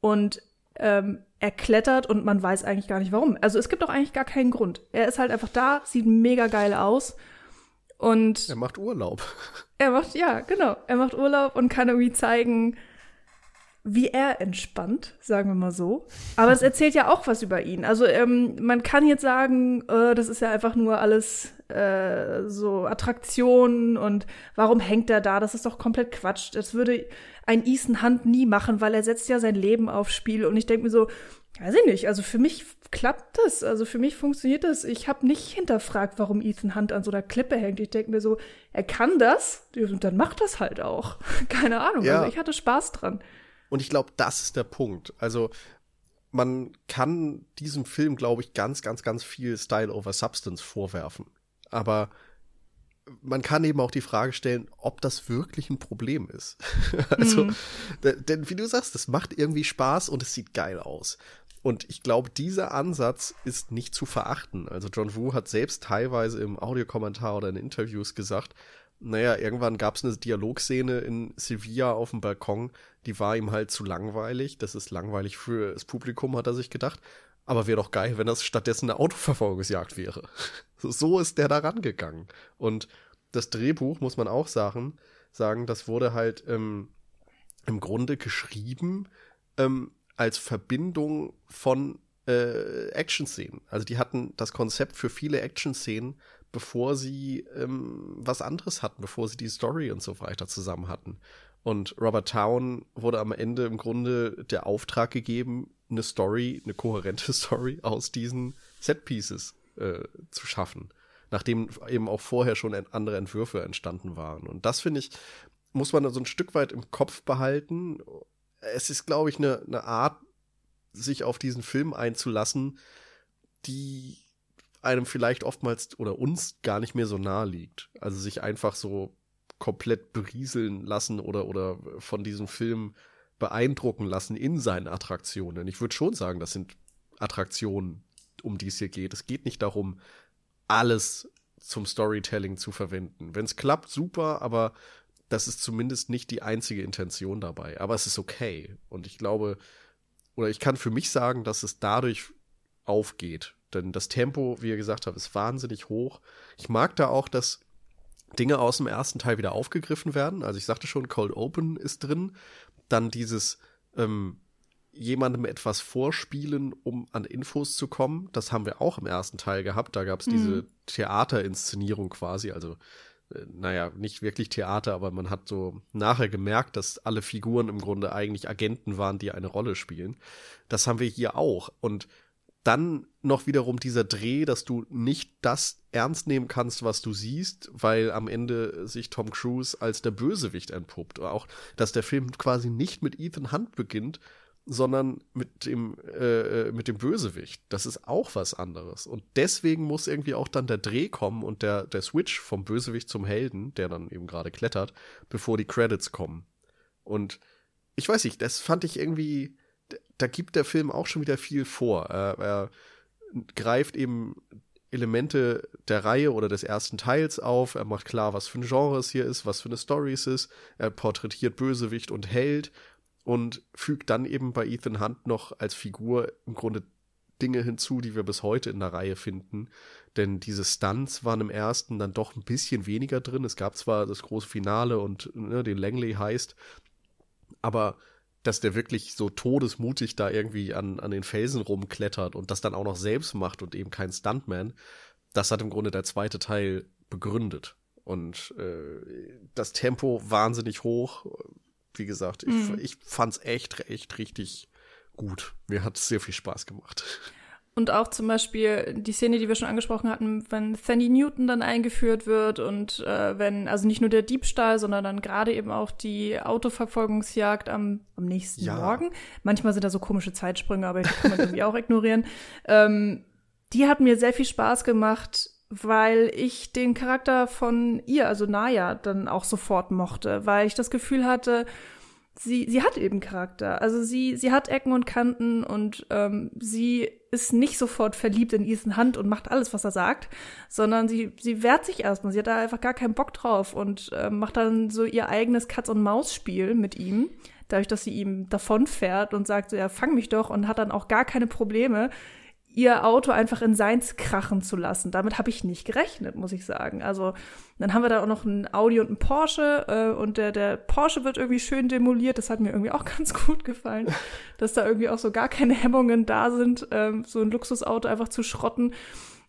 Und ähm, er klettert und man weiß eigentlich gar nicht warum. Also es gibt auch eigentlich gar keinen Grund. Er ist halt einfach da, sieht mega geil aus. Und er macht Urlaub. Er macht, ja, genau. Er macht Urlaub und kann irgendwie zeigen, wie er entspannt, sagen wir mal so. Aber es erzählt ja auch was über ihn. Also ähm, man kann jetzt sagen, äh, das ist ja einfach nur alles äh, so Attraktionen und warum hängt er da? Das ist doch komplett Quatsch. Das würde ein Ethan Hunt nie machen, weil er setzt ja sein Leben aufs Spiel. Und ich denke mir so, weiß ich nicht, also für mich klappt das, also für mich funktioniert das. Ich habe nicht hinterfragt, warum Ethan Hunt an so einer Klippe hängt. Ich denke mir so, er kann das und dann macht das halt auch. Keine Ahnung, ja. also ich hatte Spaß dran. Und ich glaube, das ist der Punkt. Also man kann diesem Film, glaube ich, ganz, ganz, ganz viel Style over Substance vorwerfen. Aber man kann eben auch die Frage stellen, ob das wirklich ein Problem ist. also, mhm. denn wie du sagst, das macht irgendwie Spaß und es sieht geil aus. Und ich glaube, dieser Ansatz ist nicht zu verachten. Also John Woo hat selbst teilweise im Audiokommentar oder in Interviews gesagt, naja, irgendwann gab es eine Dialogszene in Sevilla auf dem Balkon, die war ihm halt zu langweilig. Das ist langweilig für das Publikum, hat er sich gedacht. Aber wäre doch geil, wenn das stattdessen eine Autoverfolgungsjagd wäre. so ist der da rangegangen. Und das Drehbuch, muss man auch sagen, sagen das wurde halt ähm, im Grunde geschrieben ähm, als Verbindung von äh, Action-Szenen. Also die hatten das Konzept für viele Action-Szenen, bevor sie ähm, was anderes hatten, bevor sie die Story und so weiter zusammen hatten. Und Robert Town wurde am Ende im Grunde der Auftrag gegeben, eine Story, eine kohärente Story aus diesen Set-Pieces äh, zu schaffen. Nachdem eben auch vorher schon andere Entwürfe entstanden waren. Und das finde ich, muss man so ein Stück weit im Kopf behalten. Es ist, glaube ich, eine, eine Art, sich auf diesen Film einzulassen, die einem vielleicht oftmals oder uns gar nicht mehr so nahe liegt. Also sich einfach so komplett berieseln lassen oder, oder von diesem Film beeindrucken lassen in seinen Attraktionen. Ich würde schon sagen, das sind Attraktionen, um die es hier geht. Es geht nicht darum, alles zum Storytelling zu verwenden. Wenn es klappt, super, aber das ist zumindest nicht die einzige Intention dabei. Aber es ist okay. Und ich glaube, oder ich kann für mich sagen, dass es dadurch aufgeht. Denn das Tempo, wie ihr gesagt habt, ist wahnsinnig hoch. Ich mag da auch, dass Dinge aus dem ersten Teil wieder aufgegriffen werden. Also ich sagte schon, Cold Open ist drin. Dann dieses ähm, jemandem etwas vorspielen, um an Infos zu kommen. Das haben wir auch im ersten Teil gehabt. Da gab es mhm. diese Theaterinszenierung quasi. Also, äh, naja, nicht wirklich Theater, aber man hat so nachher gemerkt, dass alle Figuren im Grunde eigentlich Agenten waren, die eine Rolle spielen. Das haben wir hier auch. Und dann noch wiederum dieser Dreh, dass du nicht das ernst nehmen kannst, was du siehst, weil am Ende sich Tom Cruise als der Bösewicht entpuppt. Auch, dass der Film quasi nicht mit Ethan Hunt beginnt, sondern mit dem, äh, mit dem Bösewicht. Das ist auch was anderes. Und deswegen muss irgendwie auch dann der Dreh kommen und der, der Switch vom Bösewicht zum Helden, der dann eben gerade klettert, bevor die Credits kommen. Und ich weiß nicht, das fand ich irgendwie da gibt der Film auch schon wieder viel vor. Er, er greift eben Elemente der Reihe oder des ersten Teils auf. Er macht klar, was für ein Genre es hier ist, was für eine Story es ist. Er porträtiert Bösewicht und Held und fügt dann eben bei Ethan Hunt noch als Figur im Grunde Dinge hinzu, die wir bis heute in der Reihe finden. Denn diese Stunts waren im ersten dann doch ein bisschen weniger drin. Es gab zwar das große Finale und ne, den Langley heißt, aber dass der wirklich so todesmutig da irgendwie an, an den Felsen rumklettert und das dann auch noch selbst macht und eben kein Stuntman, das hat im Grunde der zweite Teil begründet. Und äh, das Tempo wahnsinnig hoch. Wie gesagt, ich, mhm. ich fand's echt, echt richtig gut. Mir hat es sehr viel Spaß gemacht. Und auch zum Beispiel die Szene, die wir schon angesprochen hatten, wenn Fanny Newton dann eingeführt wird und äh, wenn, also nicht nur der Diebstahl, sondern dann gerade eben auch die Autoverfolgungsjagd am, am nächsten ja. Morgen. Manchmal sind da so komische Zeitsprünge, aber die kann man irgendwie auch ignorieren. Ähm, die hat mir sehr viel Spaß gemacht, weil ich den Charakter von ihr, also Naya, dann auch sofort mochte, weil ich das Gefühl hatte, sie, sie hat eben Charakter. Also sie, sie hat Ecken und Kanten und ähm, sie ist nicht sofort verliebt in Ethan Hunt und macht alles, was er sagt, sondern sie, sie wehrt sich erstmal. Sie hat da einfach gar keinen Bock drauf und äh, macht dann so ihr eigenes Katz-und-Maus-Spiel mit ihm, dadurch, dass sie ihm davonfährt und sagt so, ja, fang mich doch und hat dann auch gar keine Probleme, ihr Auto einfach in seins krachen zu lassen. Damit habe ich nicht gerechnet, muss ich sagen. Also dann haben wir da auch noch ein Audi und ein Porsche äh, und der, der Porsche wird irgendwie schön demoliert. Das hat mir irgendwie auch ganz gut gefallen, dass da irgendwie auch so gar keine Hemmungen da sind, ähm, so ein Luxusauto einfach zu schrotten.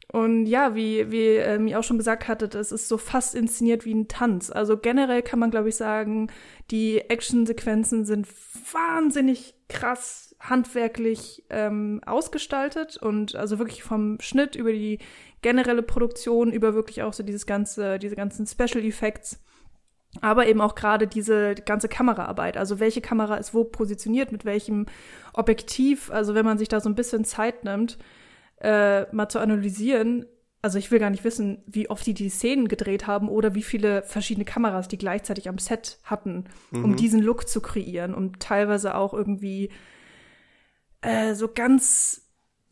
Und ja, wie, wie ähm, ihr auch schon gesagt hattet, es ist so fast inszeniert wie ein Tanz. Also generell kann man, glaube ich, sagen, die Actionsequenzen sind wahnsinnig krass handwerklich ähm, ausgestaltet und also wirklich vom Schnitt über die generelle Produktion über wirklich auch so dieses ganze, diese ganzen Special Effects. Aber eben auch gerade diese ganze Kameraarbeit. Also welche Kamera ist wo positioniert, mit welchem Objektiv. Also wenn man sich da so ein bisschen Zeit nimmt, äh, mal zu analysieren. Also ich will gar nicht wissen, wie oft die die Szenen gedreht haben oder wie viele verschiedene Kameras die gleichzeitig am Set hatten, mhm. um diesen Look zu kreieren, um teilweise auch irgendwie äh, so ganz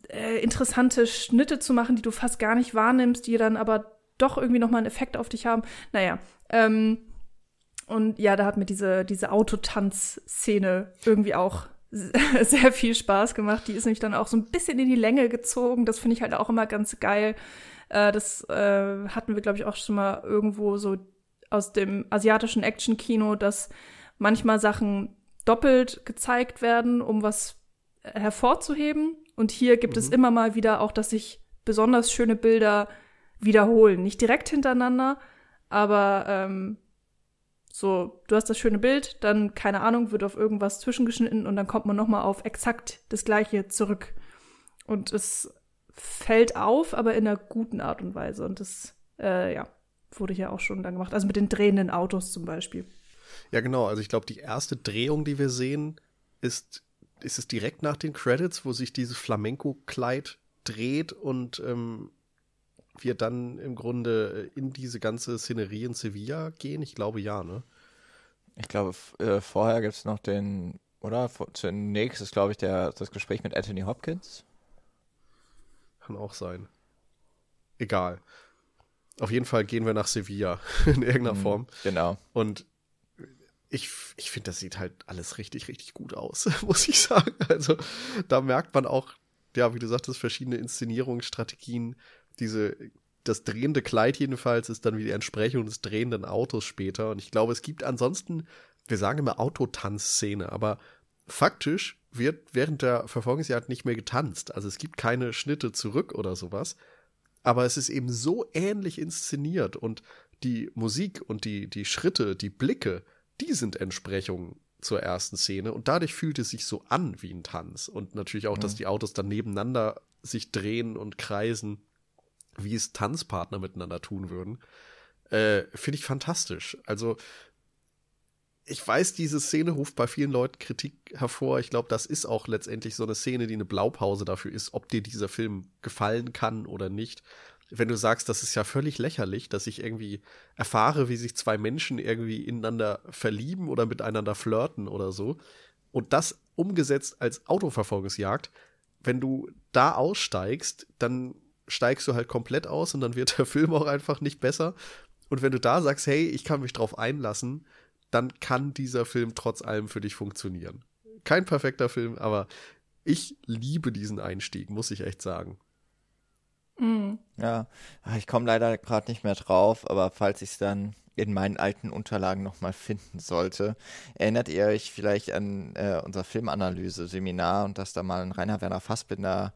äh, interessante Schnitte zu machen, die du fast gar nicht wahrnimmst, die dann aber doch irgendwie nochmal einen Effekt auf dich haben. Naja, ähm, und ja, da hat mir diese, diese Autotanz-Szene irgendwie auch sehr viel Spaß gemacht. Die ist nämlich dann auch so ein bisschen in die Länge gezogen. Das finde ich halt auch immer ganz geil. Äh, das äh, hatten wir, glaube ich, auch schon mal irgendwo so aus dem asiatischen Action-Kino, dass manchmal Sachen doppelt gezeigt werden, um was hervorzuheben. Und hier gibt mhm. es immer mal wieder auch, dass sich besonders schöne Bilder wiederholen. Nicht direkt hintereinander, aber ähm, so, du hast das schöne Bild, dann, keine Ahnung, wird auf irgendwas zwischengeschnitten und dann kommt man nochmal auf exakt das gleiche zurück. Und es fällt auf, aber in einer guten Art und Weise. Und das, äh, ja, wurde ja auch schon dann gemacht. Also mit den drehenden Autos zum Beispiel. Ja, genau. Also ich glaube, die erste Drehung, die wir sehen, ist ist es direkt nach den Credits, wo sich dieses Flamenco-Kleid dreht und ähm, wir dann im Grunde in diese ganze Szenerie in Sevilla gehen? Ich glaube ja, ne? Ich glaube, äh, vorher gibt es noch den, oder? Zunächst ist, glaube ich, der, das Gespräch mit Anthony Hopkins. Kann auch sein. Egal. Auf jeden Fall gehen wir nach Sevilla in irgendeiner mhm, Form. Genau. Und ich, ich finde, das sieht halt alles richtig, richtig gut aus, muss ich sagen. Also da merkt man auch, ja, wie du sagtest, verschiedene Inszenierungsstrategien. Diese, das drehende Kleid jedenfalls ist dann wie die Entsprechung des drehenden Autos später. Und ich glaube, es gibt ansonsten, wir sagen immer Autotanzszene, aber faktisch wird während der Verfolgungsjagd nicht mehr getanzt. Also es gibt keine Schnitte zurück oder sowas. Aber es ist eben so ähnlich inszeniert und die Musik und die, die Schritte, die Blicke, die sind Entsprechungen zur ersten Szene und dadurch fühlt es sich so an wie ein Tanz und natürlich auch, mhm. dass die Autos dann nebeneinander sich drehen und kreisen, wie es Tanzpartner miteinander tun würden, äh, finde ich fantastisch. Also ich weiß, diese Szene ruft bei vielen Leuten Kritik hervor. Ich glaube, das ist auch letztendlich so eine Szene, die eine Blaupause dafür ist, ob dir dieser Film gefallen kann oder nicht wenn du sagst, das ist ja völlig lächerlich, dass ich irgendwie erfahre, wie sich zwei Menschen irgendwie ineinander verlieben oder miteinander flirten oder so. Und das umgesetzt als Autoverfolgungsjagd, wenn du da aussteigst, dann steigst du halt komplett aus und dann wird der Film auch einfach nicht besser. Und wenn du da sagst, hey, ich kann mich drauf einlassen, dann kann dieser Film trotz allem für dich funktionieren. Kein perfekter Film, aber ich liebe diesen Einstieg, muss ich echt sagen. Mhm. Ja, ah, ich komme leider gerade nicht mehr drauf, aber falls ich es dann in meinen alten Unterlagen nochmal finden sollte, erinnert ihr euch vielleicht an äh, unser Filmanalyse-Seminar und dass da mal ein Rainer Werner Fassbinder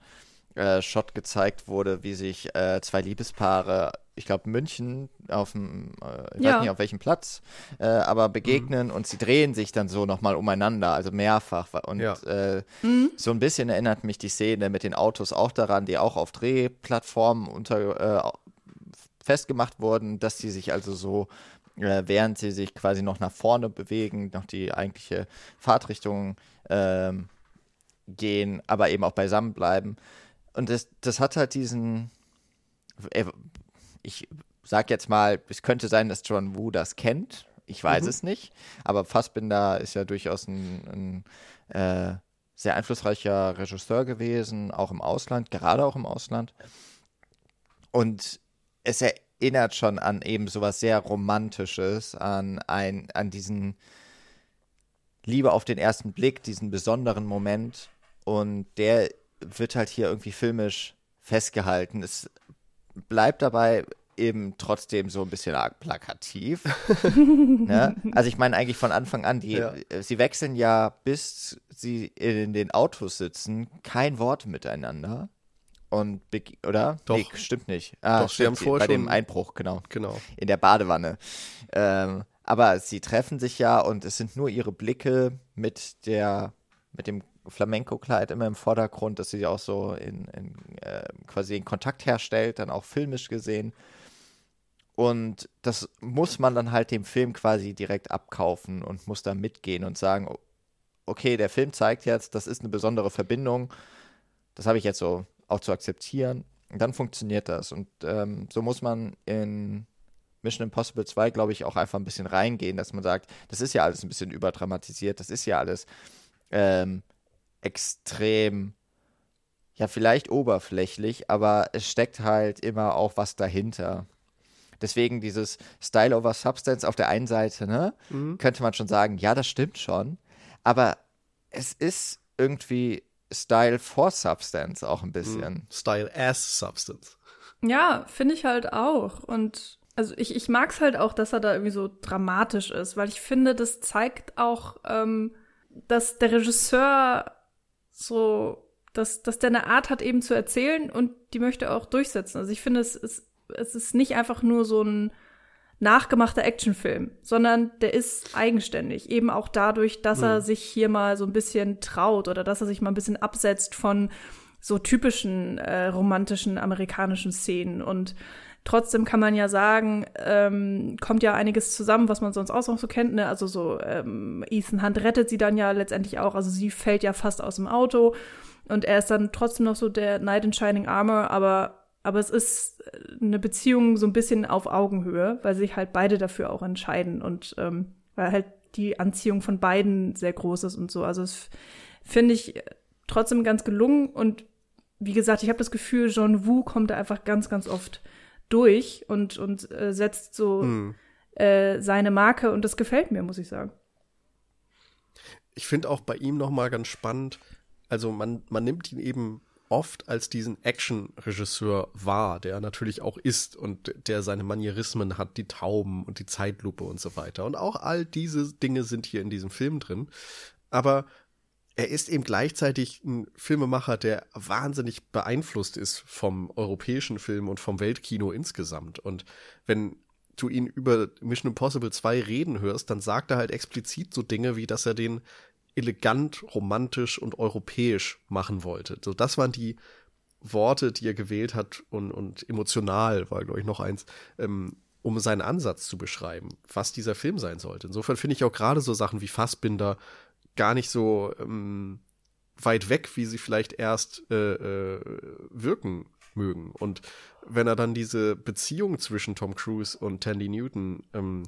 äh, Shot gezeigt wurde, wie sich äh, zwei Liebespaare, ich glaube München, auf dem, äh, ich ja. weiß nicht auf welchem Platz, äh, aber begegnen mhm. und sie drehen sich dann so nochmal umeinander, also mehrfach. Und ja. Äh, mhm. so ein bisschen erinnert mich die Szene mit den Autos auch daran, die auch auf Drehplattformen unter äh, festgemacht wurden, dass sie sich also so während sie sich quasi noch nach vorne bewegen, noch die eigentliche Fahrtrichtung ähm, gehen, aber eben auch beisammen bleiben. Und das, das hat halt diesen, äh, ich sag jetzt mal, es könnte sein, dass John Woo das kennt. Ich weiß mhm. es nicht. Aber Fassbinder ist ja durchaus ein, ein äh, sehr einflussreicher Regisseur gewesen, auch im Ausland, gerade auch im Ausland. Und es erinnert schon an eben sowas sehr Romantisches, an, ein, an diesen Liebe auf den ersten Blick, diesen besonderen Moment. Und der wird halt hier irgendwie filmisch festgehalten. Es bleibt dabei eben trotzdem so ein bisschen arg plakativ. ne? Also ich meine eigentlich von Anfang an, die, ja. sie wechseln ja, bis sie in den Autos sitzen, kein Wort miteinander. Und oder? Doch. Nee, stimmt nicht. Ah, Doch, stimmt, sie haben bei dem Einbruch, genau. Genau. In der Badewanne. Ähm, aber sie treffen sich ja und es sind nur ihre Blicke mit der, mit dem Flamenco-Kleid immer im Vordergrund, dass sie auch so in, in äh, quasi in Kontakt herstellt, dann auch filmisch gesehen. Und das muss man dann halt dem Film quasi direkt abkaufen und muss da mitgehen und sagen, okay, der Film zeigt jetzt, das ist eine besondere Verbindung. Das habe ich jetzt so auch zu akzeptieren. Und dann funktioniert das. Und ähm, so muss man in Mission Impossible 2, glaube ich, auch einfach ein bisschen reingehen, dass man sagt, das ist ja alles ein bisschen überdramatisiert, das ist ja alles ähm, extrem, ja, vielleicht oberflächlich, aber es steckt halt immer auch was dahinter. Deswegen dieses Style over Substance auf der einen Seite, ne, mhm. könnte man schon sagen, ja, das stimmt schon, aber es ist irgendwie Style for Substance auch ein bisschen. Mhm. Style as Substance. Ja, finde ich halt auch. Und also ich, ich mag es halt auch, dass er da irgendwie so dramatisch ist, weil ich finde, das zeigt auch, ähm, dass der Regisseur so, dass, dass der eine Art hat, eben zu erzählen und die möchte er auch durchsetzen. Also ich finde, es ist, es ist nicht einfach nur so ein nachgemachter Actionfilm, sondern der ist eigenständig. Eben auch dadurch, dass mhm. er sich hier mal so ein bisschen traut oder dass er sich mal ein bisschen absetzt von so typischen äh, romantischen amerikanischen Szenen. Und trotzdem kann man ja sagen, ähm, kommt ja einiges zusammen, was man sonst auch noch so kennt. Ne? Also so ähm, Ethan Hunt rettet sie dann ja letztendlich auch. Also sie fällt ja fast aus dem Auto und er ist dann trotzdem noch so der Knight in Shining Armor, aber aber es ist äh, eine Beziehung so ein bisschen auf Augenhöhe, weil sich halt beide dafür auch entscheiden und ähm, weil halt die Anziehung von beiden sehr groß ist und so. Also es finde ich trotzdem ganz gelungen und wie gesagt, ich habe das Gefühl, John Woo kommt da einfach ganz, ganz oft durch und, und äh, setzt so hm. äh, seine Marke und das gefällt mir, muss ich sagen. Ich finde auch bei ihm nochmal ganz spannend, also man, man nimmt ihn eben oft als diesen Action-Regisseur wahr, der natürlich auch ist und der seine Manierismen hat, die Tauben und die Zeitlupe und so weiter. Und auch all diese Dinge sind hier in diesem Film drin. Aber er ist eben gleichzeitig ein Filmemacher, der wahnsinnig beeinflusst ist vom europäischen Film und vom Weltkino insgesamt. Und wenn du ihn über Mission Impossible 2 reden hörst, dann sagt er halt explizit so Dinge wie, dass er den elegant, romantisch und europäisch machen wollte. So, das waren die Worte, die er gewählt hat und, und emotional war, glaube ich, noch eins, ähm, um seinen Ansatz zu beschreiben, was dieser Film sein sollte. Insofern finde ich auch gerade so Sachen wie Fassbinder gar nicht so ähm, weit weg, wie sie vielleicht erst äh, äh, wirken mögen. Und wenn er dann diese Beziehung zwischen Tom Cruise und Tandy Newton ähm,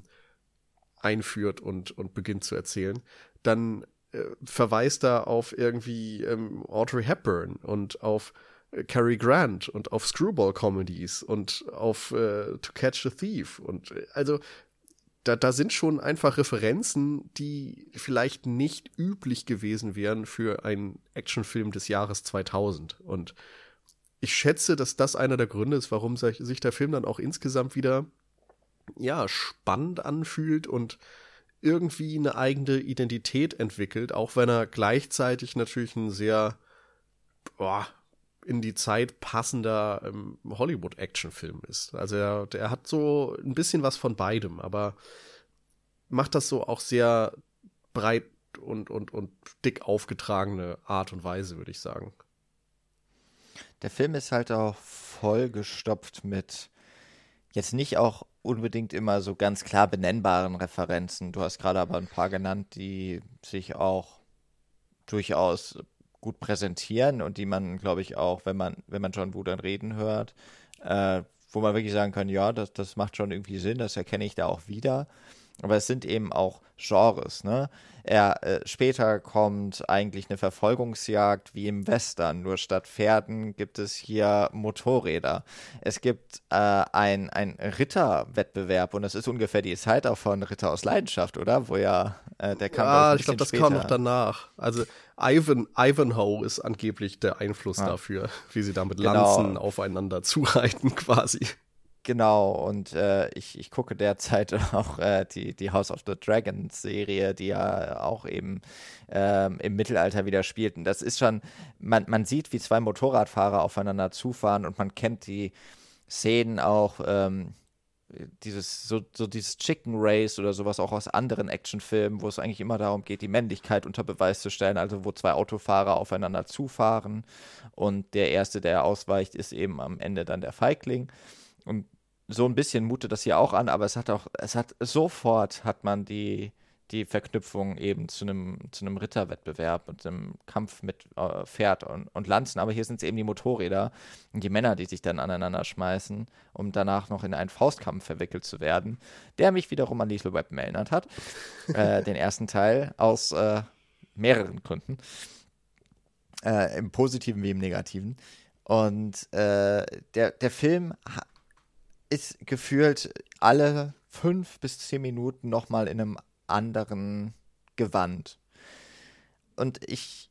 einführt und, und beginnt zu erzählen, dann äh, verweist er auf irgendwie ähm, Audrey Hepburn und auf äh, Cary Grant und auf Screwball-Comedies und auf äh, To Catch a Thief. Und äh, also da, da sind schon einfach Referenzen, die vielleicht nicht üblich gewesen wären für einen Actionfilm des Jahres 2000. Und ich schätze, dass das einer der Gründe ist, warum sich der Film dann auch insgesamt wieder ja spannend anfühlt und irgendwie eine eigene Identität entwickelt, auch wenn er gleichzeitig natürlich ein sehr boah, in die Zeit passender ähm, Hollywood-Actionfilm ist. Also er, der hat so ein bisschen was von beidem, aber macht das so auch sehr breit und, und, und dick aufgetragene Art und Weise, würde ich sagen. Der Film ist halt auch vollgestopft mit jetzt nicht auch unbedingt immer so ganz klar benennbaren Referenzen. Du hast gerade aber ein paar genannt, die sich auch durchaus gut präsentieren und die man, glaube ich, auch, wenn man, wenn man John Woo dann reden hört, äh, wo man wirklich sagen kann, ja, das, das macht schon irgendwie Sinn, das erkenne ich da auch wieder. Aber es sind eben auch Genres, ne? Er, äh, später kommt eigentlich eine Verfolgungsjagd wie im Western, nur statt Pferden gibt es hier Motorräder. Es gibt äh, ein, ein Ritterwettbewerb und das ist ungefähr die Zeit auch von Ritter aus Leidenschaft, oder? Wo ja äh, der Kampf. Ja, ich glaube, das später. kam noch danach. Also Ivan, Ivanhoe ist angeblich der Einfluss ja. dafür, wie sie da mit genau. Lanzen aufeinander zureiten quasi. Genau, und äh, ich, ich gucke derzeit auch äh, die, die House of the Dragons Serie, die ja auch eben ähm, im Mittelalter wieder spielt. Und das ist schon, man, man sieht, wie zwei Motorradfahrer aufeinander zufahren und man kennt die Szenen auch, ähm, dieses, so, so dieses Chicken Race oder sowas auch aus anderen Actionfilmen, wo es eigentlich immer darum geht, die Männlichkeit unter Beweis zu stellen, also wo zwei Autofahrer aufeinander zufahren und der Erste, der ausweicht, ist eben am Ende dann der Feigling. Und so ein bisschen mutet das hier auch an, aber es hat auch, es hat sofort hat man die, die Verknüpfung eben zu einem, zu einem Ritterwettbewerb und einem Kampf mit äh, Pferd und, und Lanzen. Aber hier sind es eben die Motorräder und die Männer, die sich dann aneinander schmeißen, um danach noch in einen Faustkampf verwickelt zu werden, der mich wiederum an Liesel Web erinnert hat. äh, den ersten Teil aus äh, mehreren Gründen. Äh, Im Positiven wie im Negativen. Und äh, der, der Film ist gefühlt alle fünf bis zehn Minuten nochmal in einem anderen Gewand. Und ich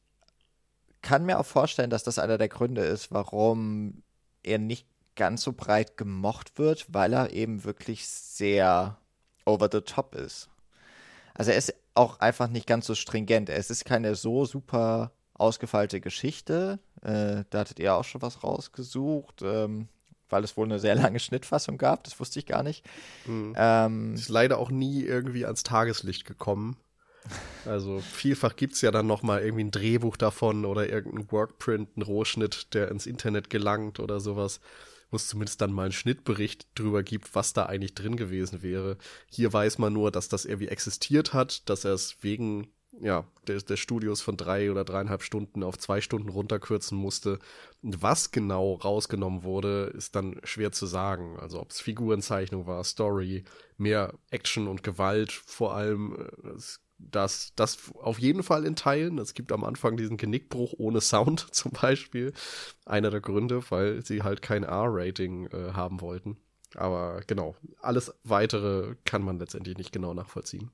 kann mir auch vorstellen, dass das einer der Gründe ist, warum er nicht ganz so breit gemocht wird, weil er eben wirklich sehr over the top ist. Also er ist auch einfach nicht ganz so stringent. Es ist keine so super ausgefeilte Geschichte. Äh, da hattet ihr auch schon was rausgesucht. Ähm, weil es wohl eine sehr lange Schnittfassung gab. Das wusste ich gar nicht. Mhm. Ähm, ist leider auch nie irgendwie ans Tageslicht gekommen. Also vielfach gibt es ja dann noch mal irgendwie ein Drehbuch davon oder irgendein Workprint, ein Rohschnitt, der ins Internet gelangt oder sowas, wo es zumindest dann mal einen Schnittbericht drüber gibt, was da eigentlich drin gewesen wäre. Hier weiß man nur, dass das irgendwie existiert hat, dass er es wegen ja, des, des Studios von drei oder dreieinhalb Stunden auf zwei Stunden runterkürzen musste. Und was genau rausgenommen wurde, ist dann schwer zu sagen. Also ob es Figurenzeichnung war, Story, mehr Action und Gewalt, vor allem äh, das, das auf jeden Fall in Teilen. Es gibt am Anfang diesen Genickbruch ohne Sound zum Beispiel. Einer der Gründe, weil sie halt kein R-Rating äh, haben wollten. Aber genau, alles weitere kann man letztendlich nicht genau nachvollziehen.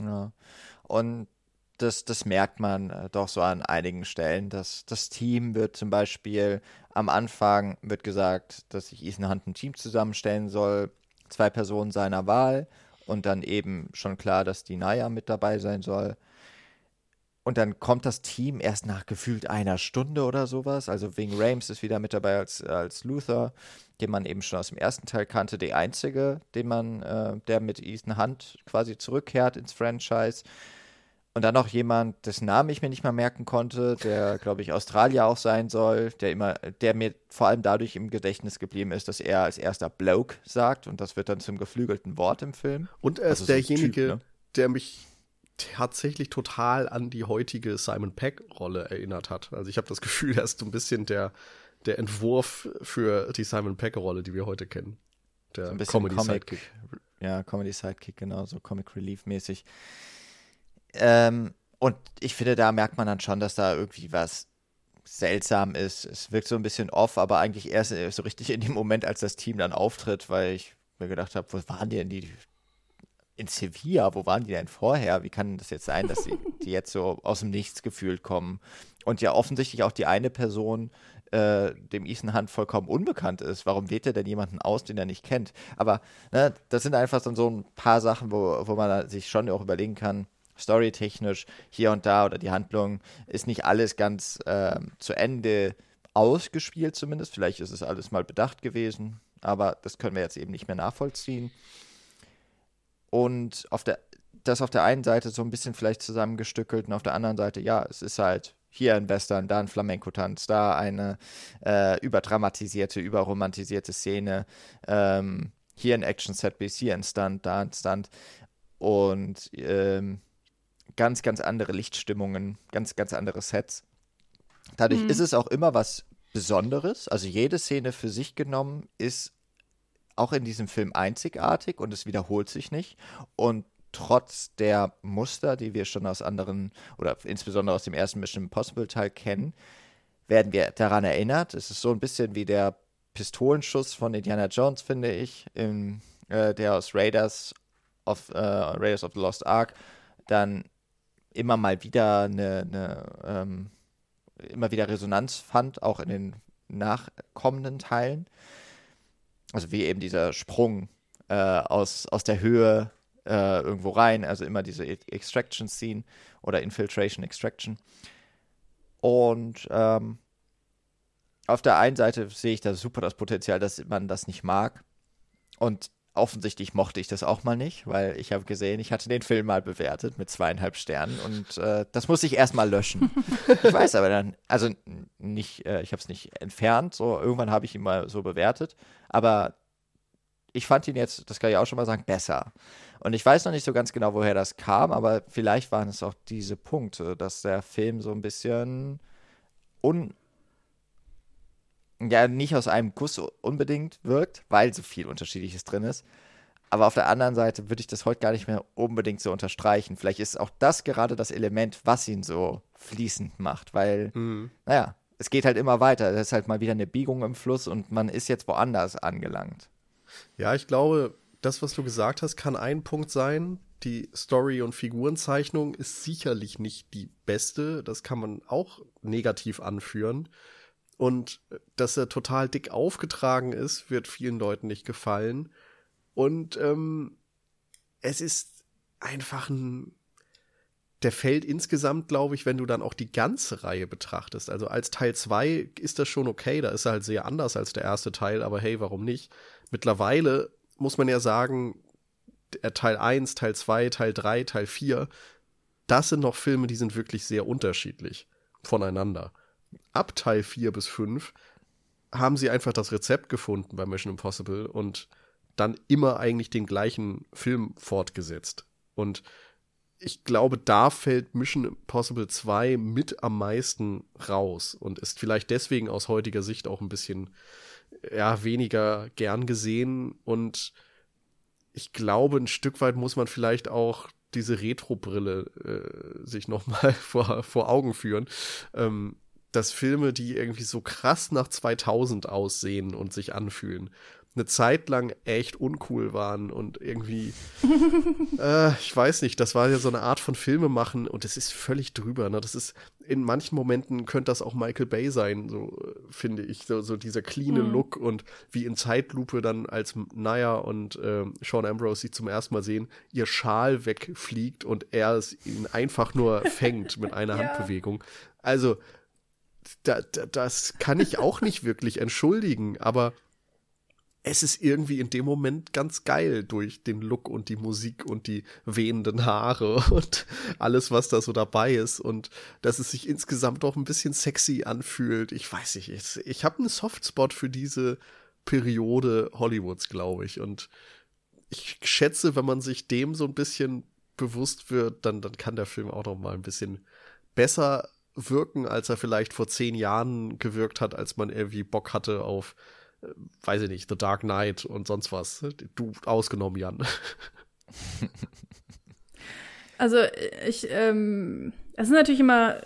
Ja. Und das, das merkt man äh, doch so an einigen Stellen. Dass das Team wird zum Beispiel am Anfang wird gesagt, dass sich Ethan Hunt ein Team zusammenstellen soll, zwei Personen seiner Wahl und dann eben schon klar, dass die Naya mit dabei sein soll. Und dann kommt das Team erst nach gefühlt einer Stunde oder sowas. Also Wing Rames ist wieder mit dabei als, als Luther, den man eben schon aus dem ersten Teil kannte. Der einzige, den man, äh, der mit Ethan Hunt quasi zurückkehrt ins Franchise. Und dann noch jemand, dessen Namen ich mir nicht mal merken konnte, der, glaube ich, Australier auch sein soll, der immer, der mir vor allem dadurch im Gedächtnis geblieben ist, dass er als erster Bloke sagt und das wird dann zum geflügelten Wort im Film. Und er ist also derjenige, so typ, ne? der mich tatsächlich total an die heutige Simon Peck-Rolle erinnert hat. Also ich habe das Gefühl, er ist so ein bisschen der, der Entwurf für die Simon Peck-Rolle, die wir heute kennen. Der so Comedy Comic, Sidekick. Ja, Comedy Sidekick, genau, so Comic Relief mäßig. Ähm, und ich finde, da merkt man dann schon, dass da irgendwie was seltsam ist. Es wirkt so ein bisschen off, aber eigentlich erst so richtig in dem Moment, als das Team dann auftritt, weil ich mir gedacht habe, wo waren die denn die in Sevilla? Wo waren die denn vorher? Wie kann das jetzt sein, dass die, die jetzt so aus dem Nichts gefühlt kommen? Und ja offensichtlich auch die eine Person äh, dem Ethan Hunt vollkommen unbekannt ist. Warum wählt er denn jemanden aus, den er nicht kennt? Aber ne, das sind einfach so ein paar Sachen, wo, wo man sich schon auch überlegen kann, storytechnisch hier und da oder die Handlung ist nicht alles ganz äh, zu Ende ausgespielt zumindest. Vielleicht ist es alles mal bedacht gewesen, aber das können wir jetzt eben nicht mehr nachvollziehen. Und auf der, das auf der einen Seite so ein bisschen vielleicht zusammengestückelt und auf der anderen Seite, ja, es ist halt hier ein Western, da ein Flamenco-Tanz, da eine äh, überdramatisierte, überromantisierte Szene, ähm, hier ein Action-Set-Piece, hier ein Stunt, da ein Stunt und ähm, ganz, ganz andere Lichtstimmungen, ganz, ganz andere Sets. Dadurch mhm. ist es auch immer was Besonderes. Also jede Szene für sich genommen ist auch in diesem Film einzigartig und es wiederholt sich nicht. Und trotz der Muster, die wir schon aus anderen oder insbesondere aus dem ersten Mission Impossible Teil kennen, werden wir daran erinnert. Es ist so ein bisschen wie der Pistolenschuss von Indiana Jones, finde ich, im, äh, der aus Raiders of, äh, Raiders of the Lost Ark dann immer mal wieder eine, eine ähm, immer wieder Resonanz fand, auch in den nachkommenden Teilen. Also wie eben dieser Sprung äh, aus, aus der Höhe äh, irgendwo rein, also immer diese e-, Extraction-Scene oder Infiltration Extraction. Und ähm, auf der einen Seite sehe ich da super das Potenzial, dass man das nicht mag. Und offensichtlich mochte ich das auch mal nicht, weil ich habe gesehen, ich hatte den Film mal bewertet mit zweieinhalb Sternen und äh, das muss ich erstmal löschen. ich weiß aber dann, also nicht, äh, ich habe es nicht entfernt, so irgendwann habe ich ihn mal so bewertet, aber ich fand ihn jetzt, das kann ich auch schon mal sagen, besser. Und ich weiß noch nicht so ganz genau, woher das kam, aber vielleicht waren es auch diese Punkte, dass der Film so ein bisschen un ja nicht aus einem Guss unbedingt wirkt, weil so viel Unterschiedliches drin ist. Aber auf der anderen Seite würde ich das heute gar nicht mehr unbedingt so unterstreichen. Vielleicht ist auch das gerade das Element, was ihn so fließend macht, weil, mhm. naja, es geht halt immer weiter. Es ist halt mal wieder eine Biegung im Fluss und man ist jetzt woanders angelangt. Ja, ich glaube, das, was du gesagt hast, kann ein Punkt sein. Die Story- und Figurenzeichnung ist sicherlich nicht die beste. Das kann man auch negativ anführen. Und dass er total dick aufgetragen ist, wird vielen Leuten nicht gefallen. Und ähm, es ist einfach ein. Der fällt insgesamt, glaube ich, wenn du dann auch die ganze Reihe betrachtest. Also als Teil 2 ist das schon okay, da ist er halt sehr anders als der erste Teil, aber hey, warum nicht? Mittlerweile muss man ja sagen, Teil 1, Teil 2, Teil 3, Teil 4, das sind noch Filme, die sind wirklich sehr unterschiedlich voneinander ab Teil 4 bis 5 haben sie einfach das Rezept gefunden bei Mission Impossible und dann immer eigentlich den gleichen Film fortgesetzt. Und ich glaube, da fällt Mission Impossible 2 mit am meisten raus und ist vielleicht deswegen aus heutiger Sicht auch ein bisschen ja, weniger gern gesehen. Und ich glaube, ein Stück weit muss man vielleicht auch diese Retro-Brille äh, sich nochmal vor, vor Augen führen. Ähm, dass Filme, die irgendwie so krass nach 2000 aussehen und sich anfühlen, eine Zeit lang echt uncool waren und irgendwie, äh, ich weiß nicht, das war ja so eine Art von Filme machen und das ist völlig drüber. Ne? Das ist, in manchen Momenten könnte das auch Michael Bay sein, so finde ich, so, so dieser cleane mhm. Look und wie in Zeitlupe dann als Naya und äh, Sean Ambrose sich zum ersten Mal sehen, ihr Schal wegfliegt und er es ihn einfach nur fängt mit einer ja. Handbewegung. Also, da, da, das kann ich auch nicht wirklich entschuldigen, aber es ist irgendwie in dem Moment ganz geil durch den Look und die Musik und die wehenden Haare und alles, was da so dabei ist und dass es sich insgesamt auch ein bisschen sexy anfühlt. Ich weiß nicht, ich, ich habe einen Softspot für diese Periode Hollywoods, glaube ich. Und ich schätze, wenn man sich dem so ein bisschen bewusst wird, dann, dann kann der Film auch noch mal ein bisschen besser wirken, als er vielleicht vor zehn Jahren gewirkt hat, als man irgendwie Bock hatte auf, äh, weiß ich nicht, The Dark Knight und sonst was. Du ausgenommen, Jan. Also ich, ähm, es ist natürlich immer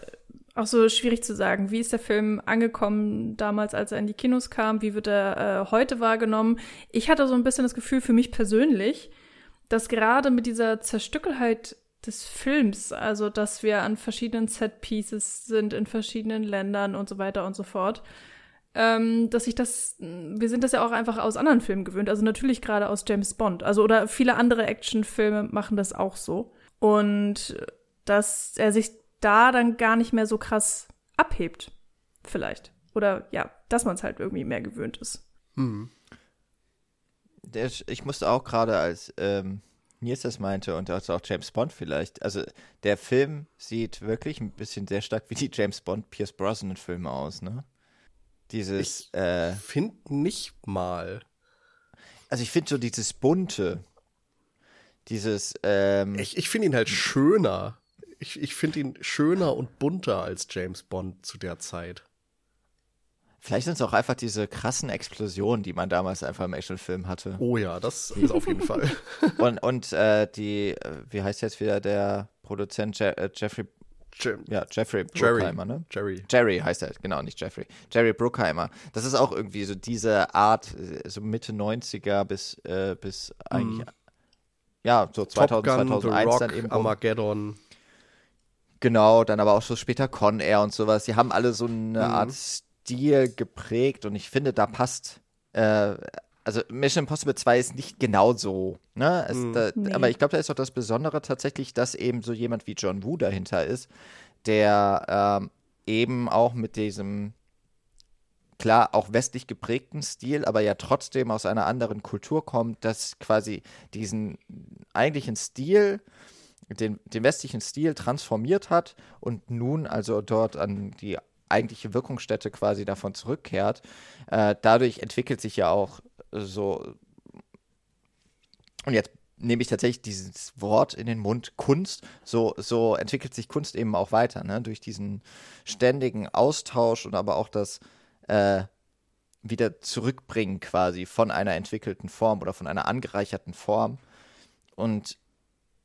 auch so schwierig zu sagen, wie ist der Film angekommen damals, als er in die Kinos kam, wie wird er äh, heute wahrgenommen. Ich hatte so ein bisschen das Gefühl für mich persönlich, dass gerade mit dieser Zerstückelheit des Films, also dass wir an verschiedenen Set-Pieces sind in verschiedenen Ländern und so weiter und so fort. Ähm, dass ich das, wir sind das ja auch einfach aus anderen Filmen gewöhnt, also natürlich gerade aus James Bond, also oder viele andere Actionfilme machen das auch so. Und dass er sich da dann gar nicht mehr so krass abhebt, vielleicht. oder ja, dass man es halt irgendwie mehr gewöhnt ist. Mhm. Der, ich musste auch gerade als ähm, Nils das meinte und also auch James Bond vielleicht. Also der Film sieht wirklich ein bisschen sehr stark wie die James Bond Pierce Brosnan Filme aus, ne? Dieses. Ich äh, finde nicht mal. Also ich finde so dieses bunte, dieses. Ähm, ich ich finde ihn halt schöner. Ich, ich finde ihn schöner und bunter als James Bond zu der Zeit. Vielleicht sind es auch einfach diese krassen Explosionen, die man damals einfach im Actionfilm hatte. Oh ja, das ist auf jeden Fall. Und, und äh, die, äh, wie heißt jetzt wieder der Produzent Je äh, Jeffrey Je ja, Jeffrey Bruckheimer, ne? Jerry. Jerry heißt er, genau, nicht Jeffrey. Jerry Bruckheimer. Das ist auch irgendwie so diese Art, äh, so Mitte 90er bis, äh, bis eigentlich, mm. ja, so 2000, Gun, 2001 Rock, dann eben. Armageddon. Genau, dann aber auch so später Con Air und sowas. Die haben alle so eine mm. Art Stil geprägt und ich finde, da passt, äh, also Mission Impossible 2 ist nicht genau so, ne? Es, mm. da, nee. Aber ich glaube, da ist doch das Besondere tatsächlich, dass eben so jemand wie John Woo dahinter ist, der ähm, eben auch mit diesem klar auch westlich geprägten Stil, aber ja trotzdem aus einer anderen Kultur kommt, dass quasi diesen eigentlichen Stil, den, den westlichen Stil transformiert hat und nun also dort an die eigentliche Wirkungsstätte quasi davon zurückkehrt. Äh, dadurch entwickelt sich ja auch so, und jetzt nehme ich tatsächlich dieses Wort in den Mund, Kunst, so, so entwickelt sich Kunst eben auch weiter, ne? durch diesen ständigen Austausch und aber auch das äh, wieder zurückbringen quasi von einer entwickelten Form oder von einer angereicherten Form. Und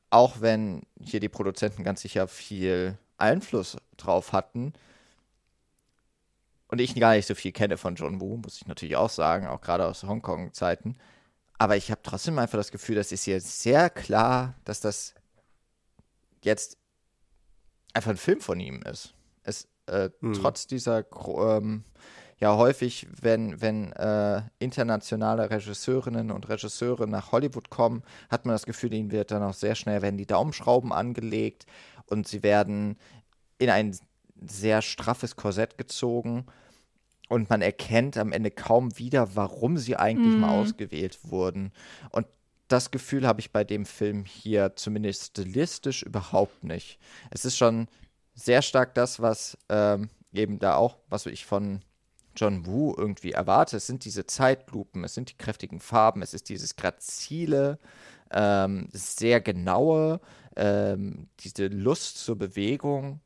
auch wenn hier die Produzenten ganz sicher viel Einfluss drauf hatten, und ich gar nicht so viel kenne von John Woo, muss ich natürlich auch sagen, auch gerade aus Hongkong-Zeiten. Aber ich habe trotzdem einfach das Gefühl, dass ist hier sehr klar, dass das jetzt einfach ein Film von ihm ist. Es, äh, mhm. Trotz dieser, ähm, ja, häufig, wenn, wenn äh, internationale Regisseurinnen und Regisseure nach Hollywood kommen, hat man das Gefühl, ihnen wird dann auch sehr schnell, werden die Daumenschrauben angelegt und sie werden in ein sehr straffes Korsett gezogen und man erkennt am Ende kaum wieder, warum sie eigentlich mhm. mal ausgewählt wurden. Und das Gefühl habe ich bei dem Film hier zumindest stilistisch überhaupt nicht. Es ist schon sehr stark das, was ähm, eben da auch, was ich von John Woo irgendwie erwarte. Es sind diese Zeitlupen, es sind die kräftigen Farben, es ist dieses grazile, ähm, sehr genaue, ähm, diese Lust zur Bewegung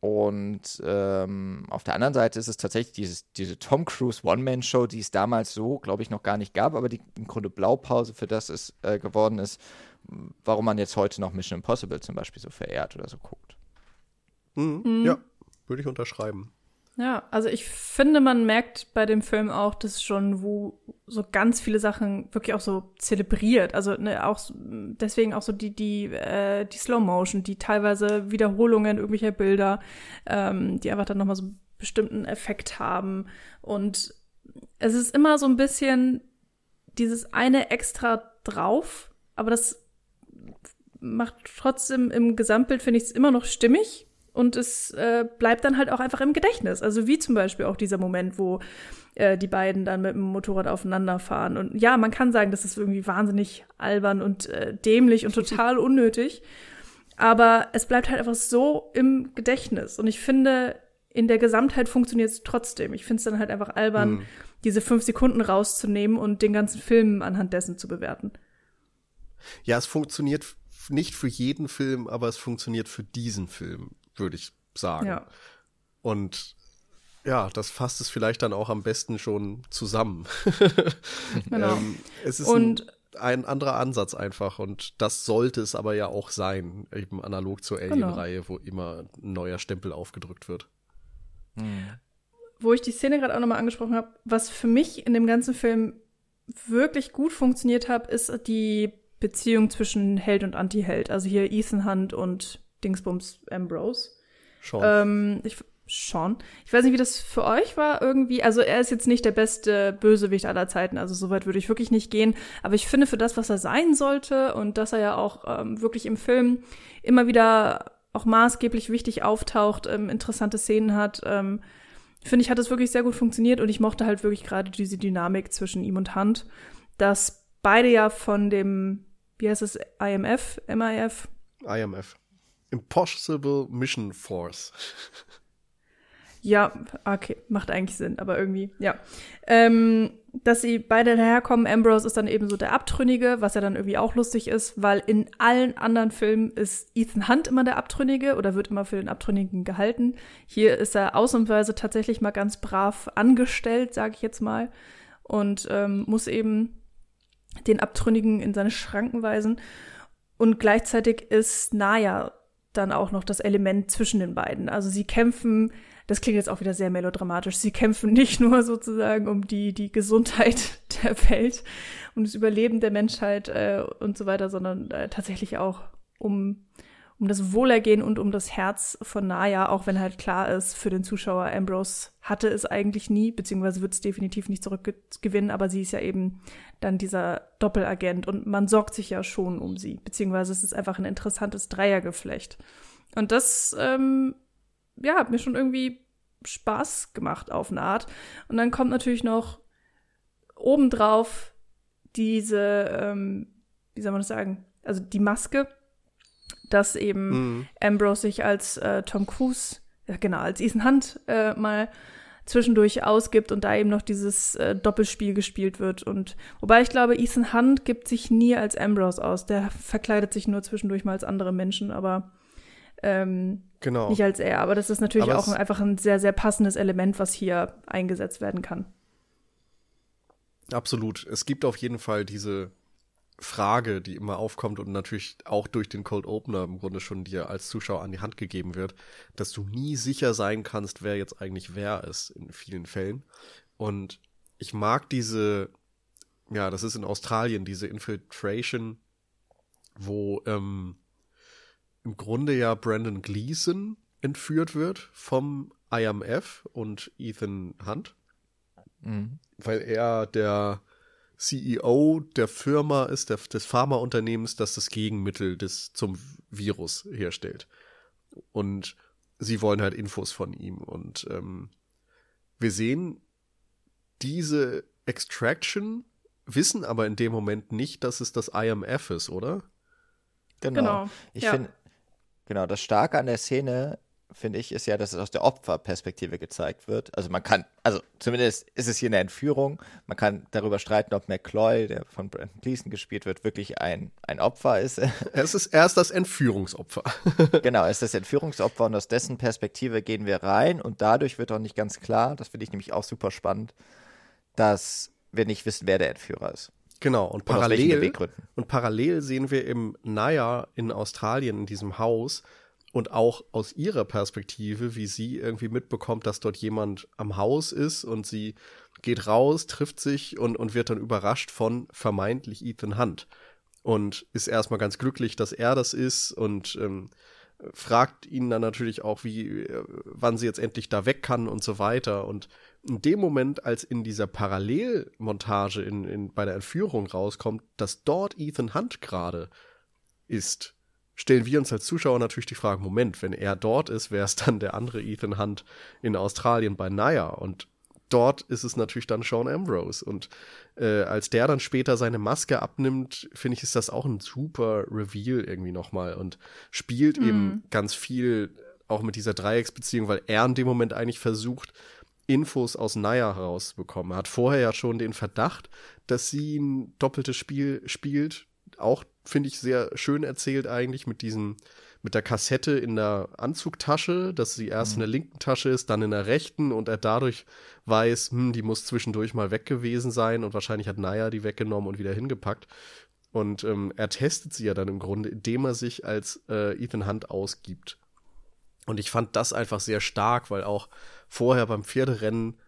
und ähm, auf der anderen Seite ist es tatsächlich dieses, diese Tom Cruise One-Man-Show, die es damals so, glaube ich, noch gar nicht gab, aber die im Grunde Blaupause für das ist, äh, geworden ist, warum man jetzt heute noch Mission Impossible zum Beispiel so verehrt oder so guckt. Mhm. Mhm. Ja, würde ich unterschreiben. Ja, also ich finde, man merkt bei dem Film auch, dass schon wo so ganz viele Sachen wirklich auch so zelebriert. Also ne, auch deswegen auch so die die äh, die Slow Motion, die teilweise Wiederholungen irgendwelcher Bilder, ähm, die einfach dann noch mal so einen bestimmten Effekt haben. Und es ist immer so ein bisschen dieses eine extra drauf, aber das macht trotzdem im Gesamtbild finde ich es immer noch stimmig und es äh, bleibt dann halt auch einfach im Gedächtnis. Also wie zum Beispiel auch dieser Moment, wo äh, die beiden dann mit dem Motorrad aufeinander fahren. Und ja, man kann sagen, das ist irgendwie wahnsinnig albern und äh, dämlich und total unnötig. Aber es bleibt halt einfach so im Gedächtnis. Und ich finde, in der Gesamtheit funktioniert es trotzdem. Ich finde es dann halt einfach albern, mhm. diese fünf Sekunden rauszunehmen und den ganzen Film anhand dessen zu bewerten. Ja, es funktioniert nicht für jeden Film, aber es funktioniert für diesen Film würde ich sagen. Ja. Und ja, das fasst es vielleicht dann auch am besten schon zusammen. genau. ähm, es ist und ein, ein, anderer Ansatz einfach und das sollte es aber ja auch sein, eben analog zur genau. Alien-Reihe, genau. wo immer ein neuer Stempel aufgedrückt wird. Hm. Wo ich die Szene gerade auch nochmal angesprochen habe, was für mich in dem ganzen Film wirklich gut funktioniert hat, ist die Beziehung zwischen Held und Anti-Held. Also hier Ethan Hunt und Dingsbums Ambrose. Sean. Ähm, ich, Sean. Ich weiß nicht, wie das für euch war irgendwie. Also er ist jetzt nicht der beste Bösewicht aller Zeiten, also soweit würde ich wirklich nicht gehen. Aber ich finde für das, was er sein sollte und dass er ja auch ähm, wirklich im Film immer wieder auch maßgeblich wichtig auftaucht, ähm, interessante Szenen hat, ähm, finde ich, hat es wirklich sehr gut funktioniert und ich mochte halt wirklich gerade diese Dynamik zwischen ihm und Hunt, dass beide ja von dem, wie heißt es, IMF, MIF? IMF. Impossible Mission Force. Ja, okay, macht eigentlich Sinn, aber irgendwie, ja. Ähm, dass sie beide daherkommen, Ambrose ist dann eben so der Abtrünnige, was ja dann irgendwie auch lustig ist, weil in allen anderen Filmen ist Ethan Hunt immer der Abtrünnige oder wird immer für den Abtrünnigen gehalten. Hier ist er ausnahmsweise tatsächlich mal ganz brav angestellt, sage ich jetzt mal, und ähm, muss eben den Abtrünnigen in seine Schranken weisen. Und gleichzeitig ist Naya dann auch noch das Element zwischen den beiden. Also sie kämpfen das klingt jetzt auch wieder sehr melodramatisch. Sie kämpfen nicht nur sozusagen um die, die Gesundheit der Welt, um das Überleben der Menschheit äh, und so weiter, sondern äh, tatsächlich auch um, um das Wohlergehen und um das Herz von Naya, auch wenn halt klar ist, für den Zuschauer, Ambrose hatte es eigentlich nie, beziehungsweise wird es definitiv nicht zurückgewinnen, aber sie ist ja eben dann dieser Doppelagent und man sorgt sich ja schon um sie, beziehungsweise es ist einfach ein interessantes Dreiergeflecht. Und das ähm, ja, hat mir schon irgendwie Spaß gemacht auf eine Art. Und dann kommt natürlich noch obendrauf diese, ähm, wie soll man das sagen, also die Maske, dass eben mhm. Ambrose sich als äh, Tom Cruise, ja genau, als Ethan Hunt äh, mal zwischendurch ausgibt und da eben noch dieses äh, Doppelspiel gespielt wird. Und wobei ich glaube, Ethan Hunt gibt sich nie als Ambrose aus. Der verkleidet sich nur zwischendurch mal als andere Menschen, aber ähm, genau. nicht als er. Aber das ist natürlich Aber auch ein, einfach ein sehr, sehr passendes Element, was hier eingesetzt werden kann. Absolut. Es gibt auf jeden Fall diese Frage, die immer aufkommt und natürlich auch durch den Cold Opener im Grunde schon dir als Zuschauer an die Hand gegeben wird, dass du nie sicher sein kannst, wer jetzt eigentlich wer ist in vielen Fällen. Und ich mag diese, ja, das ist in Australien, diese Infiltration, wo ähm, im Grunde ja Brandon Gleason entführt wird vom IMF und Ethan Hunt. Mhm. Weil er der CEO der Firma ist, der, des Pharmaunternehmens, das das Gegenmittel des, zum Virus herstellt. Und sie wollen halt Infos von ihm. Und ähm, wir sehen diese Extraction, wissen aber in dem Moment nicht, dass es das IMF ist, oder? Genau. genau. Ich ja. finde, Genau, das Starke an der Szene, finde ich, ist ja, dass es aus der Opferperspektive gezeigt wird. Also man kann, also zumindest ist es hier eine Entführung. Man kann darüber streiten, ob McCloy, der von Brandon Gleason gespielt wird, wirklich ein, ein Opfer ist. Es ist erst das Entführungsopfer. genau, es ist das Entführungsopfer und aus dessen Perspektive gehen wir rein und dadurch wird auch nicht ganz klar, das finde ich nämlich auch super spannend, dass wir nicht wissen, wer der Entführer ist. Genau, und parallel, und parallel sehen wir im Naya in Australien in diesem Haus und auch aus ihrer Perspektive, wie sie irgendwie mitbekommt, dass dort jemand am Haus ist und sie geht raus, trifft sich und, und wird dann überrascht von vermeintlich Ethan Hunt. Und ist erstmal ganz glücklich, dass er das ist und ähm, fragt ihn dann natürlich auch, wie, äh, wann sie jetzt endlich da weg kann und so weiter. Und in dem Moment, als in dieser Parallelmontage in, in, bei der Entführung rauskommt, dass dort Ethan Hunt gerade ist, stellen wir uns als Zuschauer natürlich die Frage, Moment, wenn er dort ist, wäre es dann der andere Ethan Hunt in Australien bei Naya und dort ist es natürlich dann Sean Ambrose und äh, als der dann später seine Maske abnimmt, finde ich, ist das auch ein super Reveal irgendwie nochmal und spielt mhm. eben ganz viel auch mit dieser Dreiecksbeziehung, weil er in dem Moment eigentlich versucht, Infos aus Naya herausbekommen. Er hat vorher ja schon den Verdacht, dass sie ein doppeltes Spiel spielt. Auch finde ich sehr schön erzählt eigentlich mit diesem, mit der Kassette in der Anzugtasche, dass sie erst mhm. in der linken Tasche ist, dann in der rechten und er dadurch weiß, hm, die muss zwischendurch mal weg gewesen sein und wahrscheinlich hat Naya die weggenommen und wieder hingepackt. Und ähm, er testet sie ja dann im Grunde, indem er sich als äh, Ethan Hunt ausgibt. Und ich fand das einfach sehr stark, weil auch vorher beim Pferderennen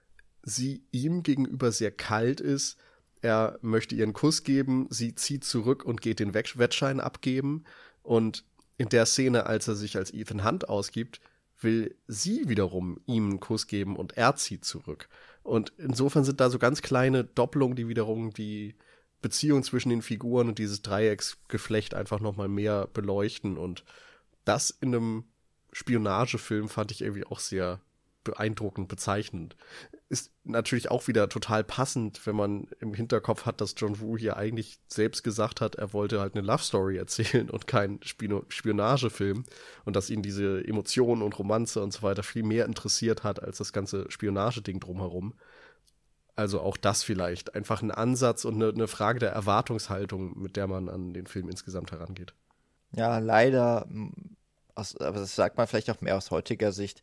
sie ihm gegenüber sehr kalt ist. Er möchte ihren Kuss geben, sie zieht zurück und geht den Wettschein abgeben. Und in der Szene, als er sich als Ethan Hunt ausgibt, will sie wiederum ihm einen Kuss geben und er zieht zurück. Und insofern sind da so ganz kleine Doppelungen, die wiederum die Beziehung zwischen den Figuren und dieses Dreiecksgeflecht einfach nochmal mehr beleuchten. Und das in einem Spionagefilm fand ich irgendwie auch sehr beeindruckend, bezeichnend. Ist natürlich auch wieder total passend, wenn man im Hinterkopf hat, dass John Woo hier eigentlich selbst gesagt hat, er wollte halt eine Love Story erzählen und keinen Spionagefilm und dass ihn diese Emotionen und Romanze und so weiter viel mehr interessiert hat als das ganze Spionageding drumherum. Also auch das vielleicht einfach ein Ansatz und eine, eine Frage der Erwartungshaltung, mit der man an den Film insgesamt herangeht. Ja, leider, aus, aber das sagt man vielleicht auch mehr aus heutiger Sicht,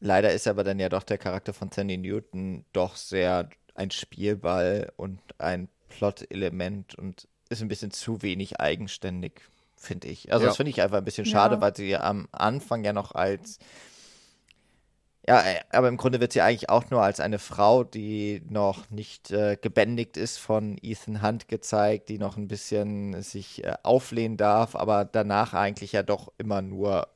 Leider ist aber dann ja doch der Charakter von Sandy Newton doch sehr ein Spielball und ein Plot-Element und ist ein bisschen zu wenig eigenständig, finde ich. Also ja. das finde ich einfach ein bisschen schade, ja. weil sie am Anfang ja noch als ja, aber im Grunde wird sie eigentlich auch nur als eine Frau, die noch nicht äh, gebändigt ist von Ethan Hunt gezeigt, die noch ein bisschen sich äh, auflehnen darf, aber danach eigentlich ja doch immer nur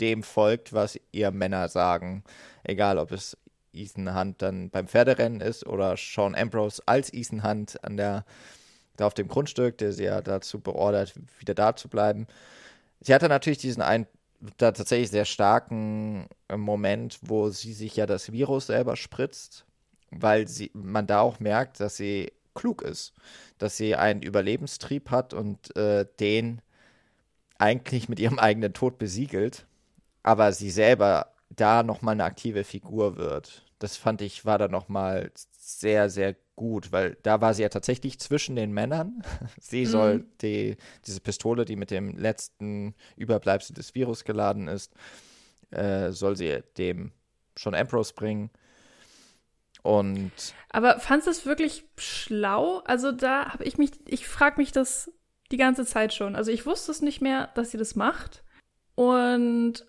dem folgt, was ihr Männer sagen. Egal, ob es Ethan Hunt dann beim Pferderennen ist oder Sean Ambrose als Ethan Hunt an der, da auf dem Grundstück, der sie ja dazu beordert, wieder da zu bleiben. Sie hatte natürlich diesen einen, da tatsächlich sehr starken äh, Moment, wo sie sich ja das Virus selber spritzt, weil sie, man da auch merkt, dass sie klug ist, dass sie einen Überlebenstrieb hat und äh, den eigentlich mit ihrem eigenen Tod besiegelt aber sie selber da nochmal eine aktive Figur wird. Das fand ich, war da nochmal sehr, sehr gut, weil da war sie ja tatsächlich zwischen den Männern. sie mhm. soll die, diese Pistole, die mit dem letzten Überbleibsel des Virus geladen ist, äh, soll sie dem schon Ambrose bringen. Und. Aber fandest du es wirklich schlau? Also da habe ich mich, ich frage mich das die ganze Zeit schon. Also ich wusste es nicht mehr, dass sie das macht. Und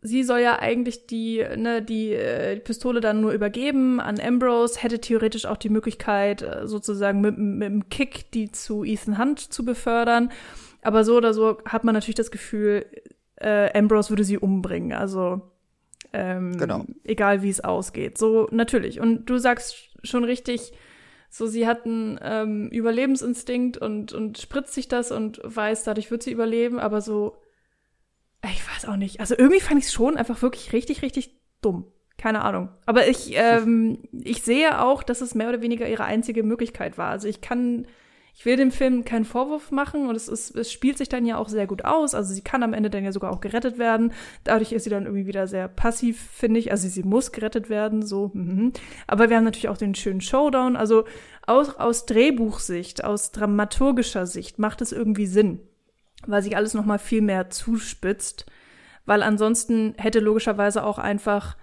sie soll ja eigentlich die, ne, die, äh, Pistole dann nur übergeben an Ambrose, hätte theoretisch auch die Möglichkeit, äh, sozusagen mit, mit dem Kick die zu Ethan Hunt zu befördern. Aber so oder so hat man natürlich das Gefühl, äh, Ambrose würde sie umbringen. Also ähm, genau. egal wie es ausgeht. So natürlich. Und du sagst schon richtig, so sie hat einen ähm, Überlebensinstinkt und, und spritzt sich das und weiß, dadurch wird sie überleben, aber so ich weiß auch nicht. Also irgendwie fand ich es schon einfach wirklich richtig, richtig dumm. Keine Ahnung. Aber ich, ähm, ich sehe auch, dass es mehr oder weniger ihre einzige Möglichkeit war. Also ich kann, ich will dem Film keinen Vorwurf machen und es, ist, es spielt sich dann ja auch sehr gut aus. Also sie kann am Ende dann ja sogar auch gerettet werden. Dadurch ist sie dann irgendwie wieder sehr passiv, finde ich. Also sie muss gerettet werden, so. Mhm. Aber wir haben natürlich auch den schönen Showdown. Also aus, aus Drehbuchsicht, aus dramaturgischer Sicht macht es irgendwie Sinn weil sich alles noch mal viel mehr zuspitzt, weil ansonsten hätte logischerweise auch einfach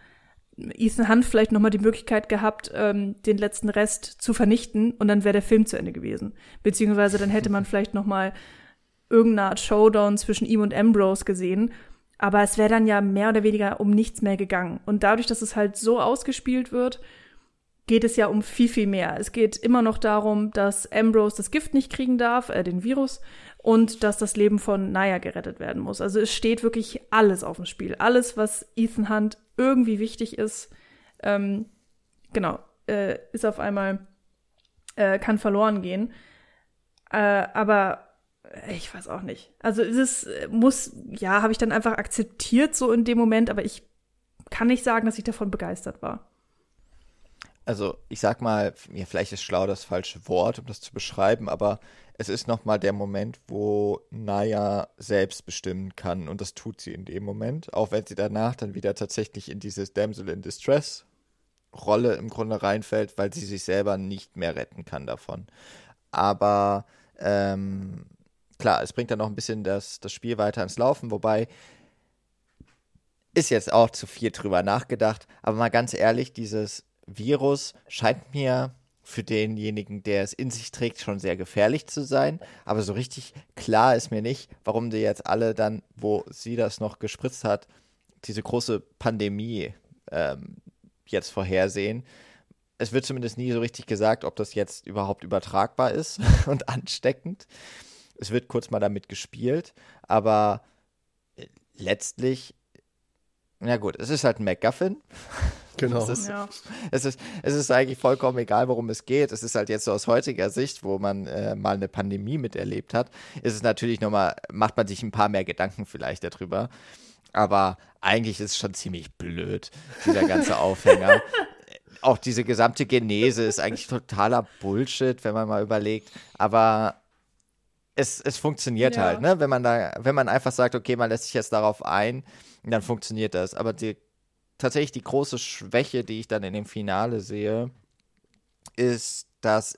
Ethan Hunt vielleicht noch mal die Möglichkeit gehabt, ähm, den letzten Rest zu vernichten und dann wäre der Film zu Ende gewesen. Beziehungsweise dann hätte man vielleicht noch mal irgendeine Art Showdown zwischen ihm und Ambrose gesehen. Aber es wäre dann ja mehr oder weniger um nichts mehr gegangen. Und dadurch, dass es halt so ausgespielt wird, geht es ja um viel, viel mehr. Es geht immer noch darum, dass Ambrose das Gift nicht kriegen darf, äh, den Virus, und dass das Leben von Naya gerettet werden muss. Also es steht wirklich alles auf dem Spiel. Alles, was Ethan Hunt irgendwie wichtig ist, ähm, genau, äh, ist auf einmal, äh, kann verloren gehen. Äh, aber ich weiß auch nicht. Also es ist, muss, ja, habe ich dann einfach akzeptiert so in dem Moment, aber ich kann nicht sagen, dass ich davon begeistert war. Also ich sag mal, ja, vielleicht ist schlau das falsche Wort, um das zu beschreiben, aber es ist nochmal der Moment, wo Naya selbst bestimmen kann. Und das tut sie in dem Moment, auch wenn sie danach dann wieder tatsächlich in dieses Damsel in Distress Rolle im Grunde reinfällt, weil sie sich selber nicht mehr retten kann davon. Aber ähm, klar, es bringt dann noch ein bisschen das, das Spiel weiter ins Laufen, wobei ist jetzt auch zu viel drüber nachgedacht, aber mal ganz ehrlich, dieses Virus scheint mir für denjenigen, der es in sich trägt, schon sehr gefährlich zu sein. Aber so richtig klar ist mir nicht, warum die jetzt alle dann, wo sie das noch gespritzt hat, diese große Pandemie ähm, jetzt vorhersehen. Es wird zumindest nie so richtig gesagt, ob das jetzt überhaupt übertragbar ist und ansteckend. Es wird kurz mal damit gespielt, aber äh, letztlich, na gut, es ist halt ein MacGuffin. Genau. Es ist, ja. es, ist, es ist eigentlich vollkommen egal, worum es geht. Es ist halt jetzt so aus heutiger Sicht, wo man äh, mal eine Pandemie miterlebt hat, ist es natürlich nochmal, macht man sich ein paar mehr Gedanken vielleicht darüber. Aber eigentlich ist es schon ziemlich blöd, dieser ganze Aufhänger. Auch diese gesamte Genese ist eigentlich totaler Bullshit, wenn man mal überlegt. Aber es, es funktioniert ja. halt, ne? Wenn man da, wenn man einfach sagt, okay, man lässt sich jetzt darauf ein, dann funktioniert das. Aber die, tatsächlich die große Schwäche, die ich dann in dem Finale sehe, ist, dass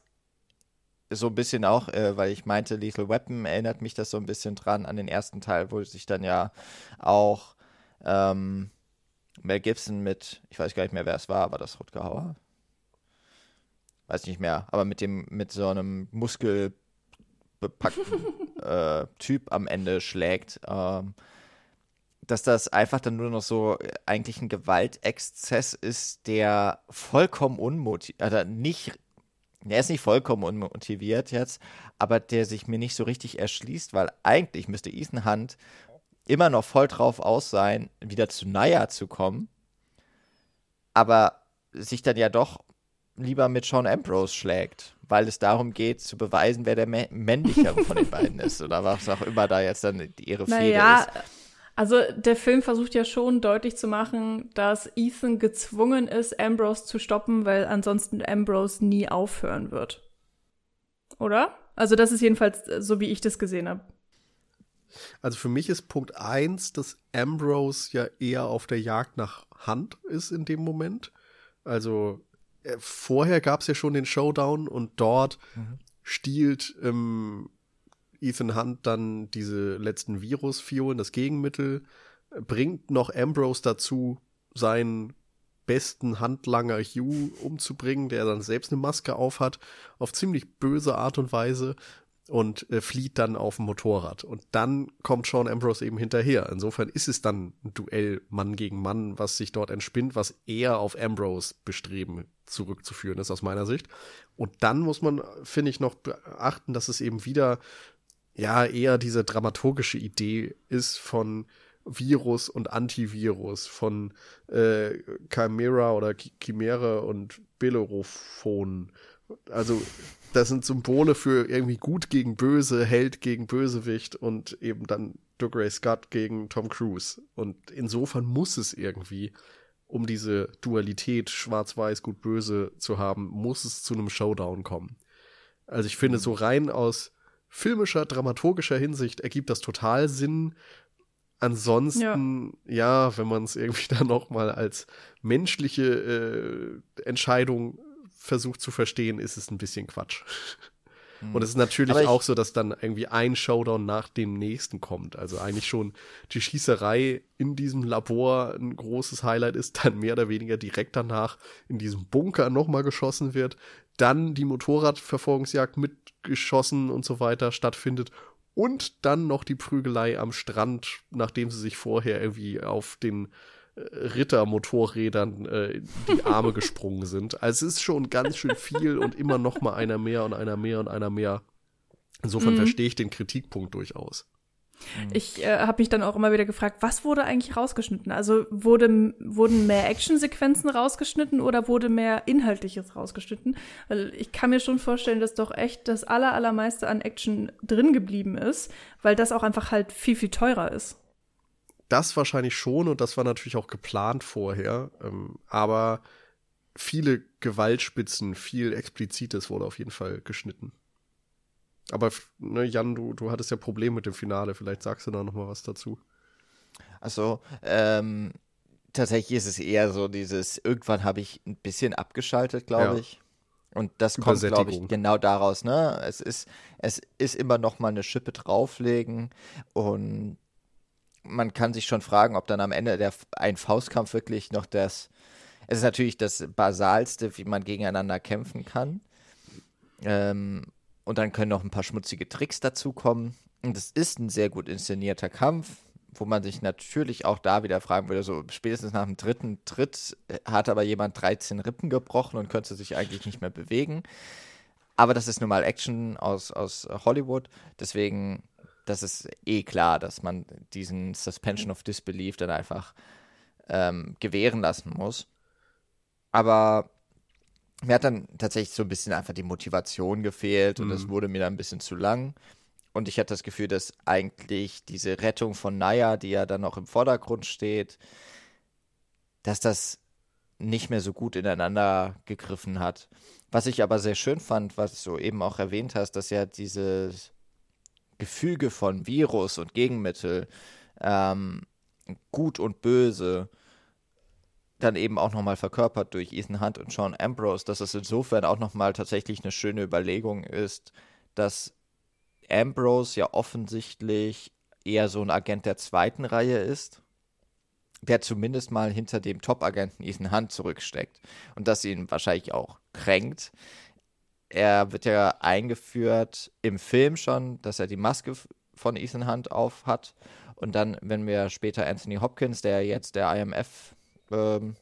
so ein bisschen auch, äh, weil ich meinte, Lethal Weapon erinnert mich das so ein bisschen dran an den ersten Teil, wo sich dann ja auch ähm, Mel Gibson mit, ich weiß gar nicht mehr, wer es war, aber das Rutger Hauer? Weiß nicht mehr, aber mit dem, mit so einem muskelbepackten äh, Typ am Ende schlägt. Ähm, dass das einfach dann nur noch so äh, eigentlich ein Gewaltexzess ist, der vollkommen unmotiviert, also nicht der ist nicht vollkommen unmotiviert jetzt, aber der sich mir nicht so richtig erschließt, weil eigentlich müsste Ethan Hunt immer noch voll drauf aus sein, wieder zu Naya zu kommen, aber sich dann ja doch lieber mit Sean Ambrose schlägt, weil es darum geht, zu beweisen, wer der männlichere von den beiden ist oder was auch immer da jetzt dann ihre Fehde naja, ist. Also der Film versucht ja schon deutlich zu machen, dass Ethan gezwungen ist, Ambrose zu stoppen, weil ansonsten Ambrose nie aufhören wird. Oder? Also das ist jedenfalls so, wie ich das gesehen habe. Also für mich ist Punkt eins, dass Ambrose ja eher auf der Jagd nach Hand ist in dem Moment. Also äh, vorher gab es ja schon den Showdown und dort mhm. stiehlt ähm, Ethan Hunt dann diese letzten Virus-Fiolen, das Gegenmittel, bringt noch Ambrose dazu, seinen besten Handlanger Hugh umzubringen, der dann selbst eine Maske aufhat, auf ziemlich böse Art und Weise und äh, flieht dann auf dem Motorrad. Und dann kommt Sean Ambrose eben hinterher. Insofern ist es dann ein Duell Mann gegen Mann, was sich dort entspinnt, was eher auf Ambrose bestreben zurückzuführen ist aus meiner Sicht. Und dann muss man, finde ich, noch beachten, dass es eben wieder ja eher diese dramaturgische Idee ist von Virus und Antivirus, von äh, Chimera oder Chimera und Bellerophon. Also das sind Symbole für irgendwie gut gegen böse, Held gegen Bösewicht und eben dann Dougray Scott gegen Tom Cruise. Und insofern muss es irgendwie, um diese Dualität schwarz-weiß, gut-böse zu haben, muss es zu einem Showdown kommen. Also ich finde, so rein aus filmischer, dramaturgischer Hinsicht ergibt das total Sinn. Ansonsten, ja, ja wenn man es irgendwie dann noch mal als menschliche äh, Entscheidung versucht zu verstehen, ist es ein bisschen Quatsch. Und es ist natürlich ich, auch so, dass dann irgendwie ein Showdown nach dem nächsten kommt. Also eigentlich schon die Schießerei in diesem Labor ein großes Highlight ist, dann mehr oder weniger direkt danach in diesem Bunker nochmal geschossen wird, dann die Motorradverfolgungsjagd mitgeschossen und so weiter stattfindet und dann noch die Prügelei am Strand, nachdem sie sich vorher irgendwie auf den äh, Rittermotorrädern äh, die Arme gesprungen sind. Also es ist schon ganz schön viel und immer noch mal einer mehr und einer mehr und einer mehr. Insofern mhm. verstehe ich den Kritikpunkt durchaus. Mhm. Ich äh, habe mich dann auch immer wieder gefragt, was wurde eigentlich rausgeschnitten? Also wurde, wurden mehr Actionsequenzen rausgeschnitten oder wurde mehr Inhaltliches rausgeschnitten? Weil ich kann mir schon vorstellen, dass doch echt das aller, allermeiste an Action drin geblieben ist, weil das auch einfach halt viel, viel teurer ist. Das wahrscheinlich schon und das war natürlich auch geplant vorher. Ähm, aber viele Gewaltspitzen, viel Explizites wurde auf jeden Fall geschnitten. Aber ne, Jan, du, du hattest ja Probleme mit dem Finale. Vielleicht sagst du da noch mal was dazu. Also, ähm, tatsächlich ist es eher so dieses, irgendwann habe ich ein bisschen abgeschaltet, glaube ja. ich. Und das kommt, glaube ich, genau daraus, ne? Es ist, es ist immer noch mal eine Schippe drauflegen und man kann sich schon fragen, ob dann am Ende der, ein Faustkampf wirklich noch das, es ist natürlich das Basalste, wie man gegeneinander kämpfen kann. Ähm, und dann können noch ein paar schmutzige Tricks dazukommen. Und es ist ein sehr gut inszenierter Kampf, wo man sich natürlich auch da wieder fragen würde, so spätestens nach dem dritten Tritt äh, hat aber jemand 13 Rippen gebrochen und könnte sich eigentlich nicht mehr bewegen. Aber das ist nun mal Action aus, aus Hollywood. Deswegen, das ist eh klar, dass man diesen Suspension of Disbelief dann einfach ähm, gewähren lassen muss. Aber mir hat dann tatsächlich so ein bisschen einfach die Motivation gefehlt und es mhm. wurde mir dann ein bisschen zu lang. Und ich hatte das Gefühl, dass eigentlich diese Rettung von Naya, die ja dann noch im Vordergrund steht, dass das nicht mehr so gut ineinander gegriffen hat. Was ich aber sehr schön fand, was du eben auch erwähnt hast, dass ja dieses Gefüge von Virus und Gegenmittel, ähm, gut und böse, dann eben auch nochmal verkörpert durch Ethan Hunt und Sean Ambrose, dass es insofern auch nochmal tatsächlich eine schöne Überlegung ist, dass Ambrose ja offensichtlich eher so ein Agent der zweiten Reihe ist der zumindest mal hinter dem Top-Agenten Ethan Hunt zurücksteckt. Und das ihn wahrscheinlich auch kränkt. Er wird ja eingeführt im Film schon, dass er die Maske von Ethan Hunt auf hat. Und dann, wenn wir später Anthony Hopkins, der jetzt der IMF ähm,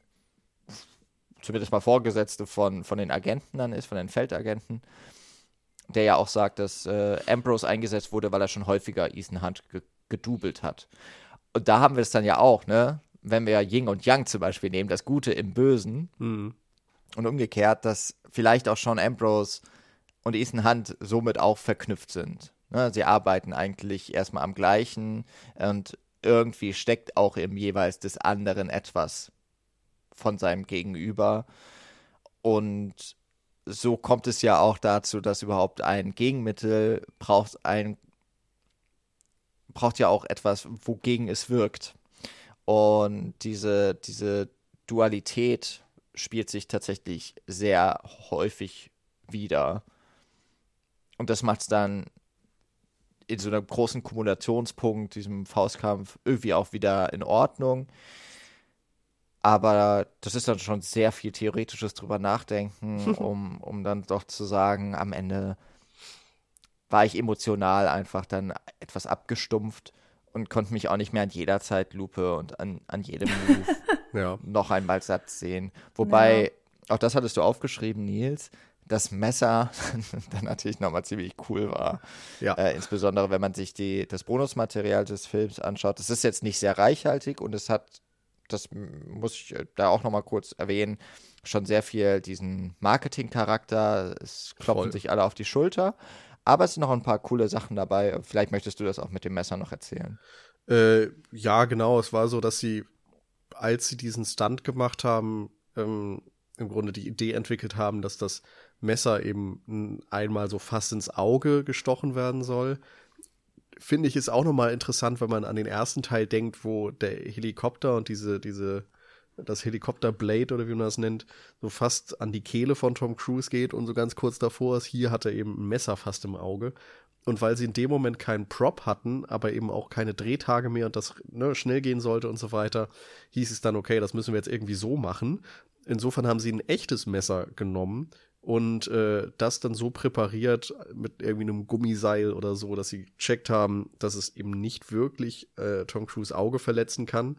zumindest mal Vorgesetzte von, von den Agenten dann ist, von den Feldagenten, der ja auch sagt, dass äh, Ambrose eingesetzt wurde, weil er schon häufiger Ethan Hunt ge gedoubelt hat. Und da haben wir es dann ja auch, ne? wenn wir Ying und Yang zum Beispiel nehmen, das Gute im Bösen mhm. und umgekehrt, dass vielleicht auch Sean Ambrose und Ethan Hunt somit auch verknüpft sind. Ne? Sie arbeiten eigentlich erstmal am gleichen und irgendwie steckt auch im jeweils des anderen etwas von seinem Gegenüber. Und so kommt es ja auch dazu, dass überhaupt ein Gegenmittel braucht ein braucht ja auch etwas, wogegen es wirkt. Und diese, diese Dualität spielt sich tatsächlich sehr häufig wieder. Und das macht es dann in so einem großen Kumulationspunkt, diesem Faustkampf, irgendwie auch wieder in Ordnung. Aber das ist dann schon sehr viel theoretisches drüber nachdenken, um, um dann doch zu sagen, am Ende war ich emotional einfach dann etwas abgestumpft und konnte mich auch nicht mehr an jeder Zeitlupe und an, an jedem Move ja. noch einmal satt sehen. Wobei, ja. auch das hattest du aufgeschrieben, Nils, das Messer dann natürlich nochmal ziemlich cool war. Ja. Äh, insbesondere, wenn man sich die, das Bonusmaterial des Films anschaut. Das ist jetzt nicht sehr reichhaltig und es hat, das muss ich äh, da auch nochmal kurz erwähnen, schon sehr viel diesen Marketing-Charakter. Es klopfen Voll. sich alle auf die Schulter. Aber es sind noch ein paar coole Sachen dabei. Vielleicht möchtest du das auch mit dem Messer noch erzählen. Äh, ja, genau. Es war so, dass sie, als sie diesen Stunt gemacht haben, ähm, im Grunde die Idee entwickelt haben, dass das Messer eben einmal so fast ins Auge gestochen werden soll. Finde ich ist auch nochmal interessant, wenn man an den ersten Teil denkt, wo der Helikopter und diese, diese das Helikopterblade oder wie man das nennt, so fast an die Kehle von Tom Cruise geht und so ganz kurz davor ist, hier hat er eben ein Messer fast im Auge. Und weil sie in dem Moment keinen Prop hatten, aber eben auch keine Drehtage mehr und das ne, schnell gehen sollte und so weiter, hieß es dann, okay, das müssen wir jetzt irgendwie so machen. Insofern haben sie ein echtes Messer genommen und äh, das dann so präpariert mit irgendwie einem Gummiseil oder so, dass sie gecheckt haben, dass es eben nicht wirklich äh, Tom Cruise Auge verletzen kann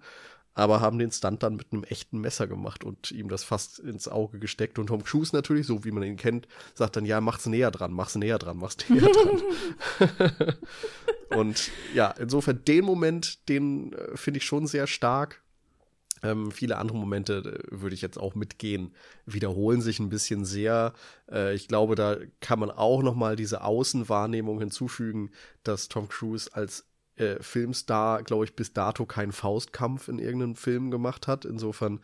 aber haben den Stunt dann mit einem echten Messer gemacht und ihm das fast ins Auge gesteckt. Und Tom Cruise natürlich, so wie man ihn kennt, sagt dann, ja, mach's näher dran, mach's näher dran, mach's näher dran. und ja, insofern den Moment, den äh, finde ich schon sehr stark. Ähm, viele andere Momente äh, würde ich jetzt auch mitgehen, wiederholen sich ein bisschen sehr. Äh, ich glaube, da kann man auch noch mal diese Außenwahrnehmung hinzufügen, dass Tom Cruise als äh, Filmstar, glaube ich, bis dato keinen Faustkampf in irgendeinem Film gemacht hat. Insofern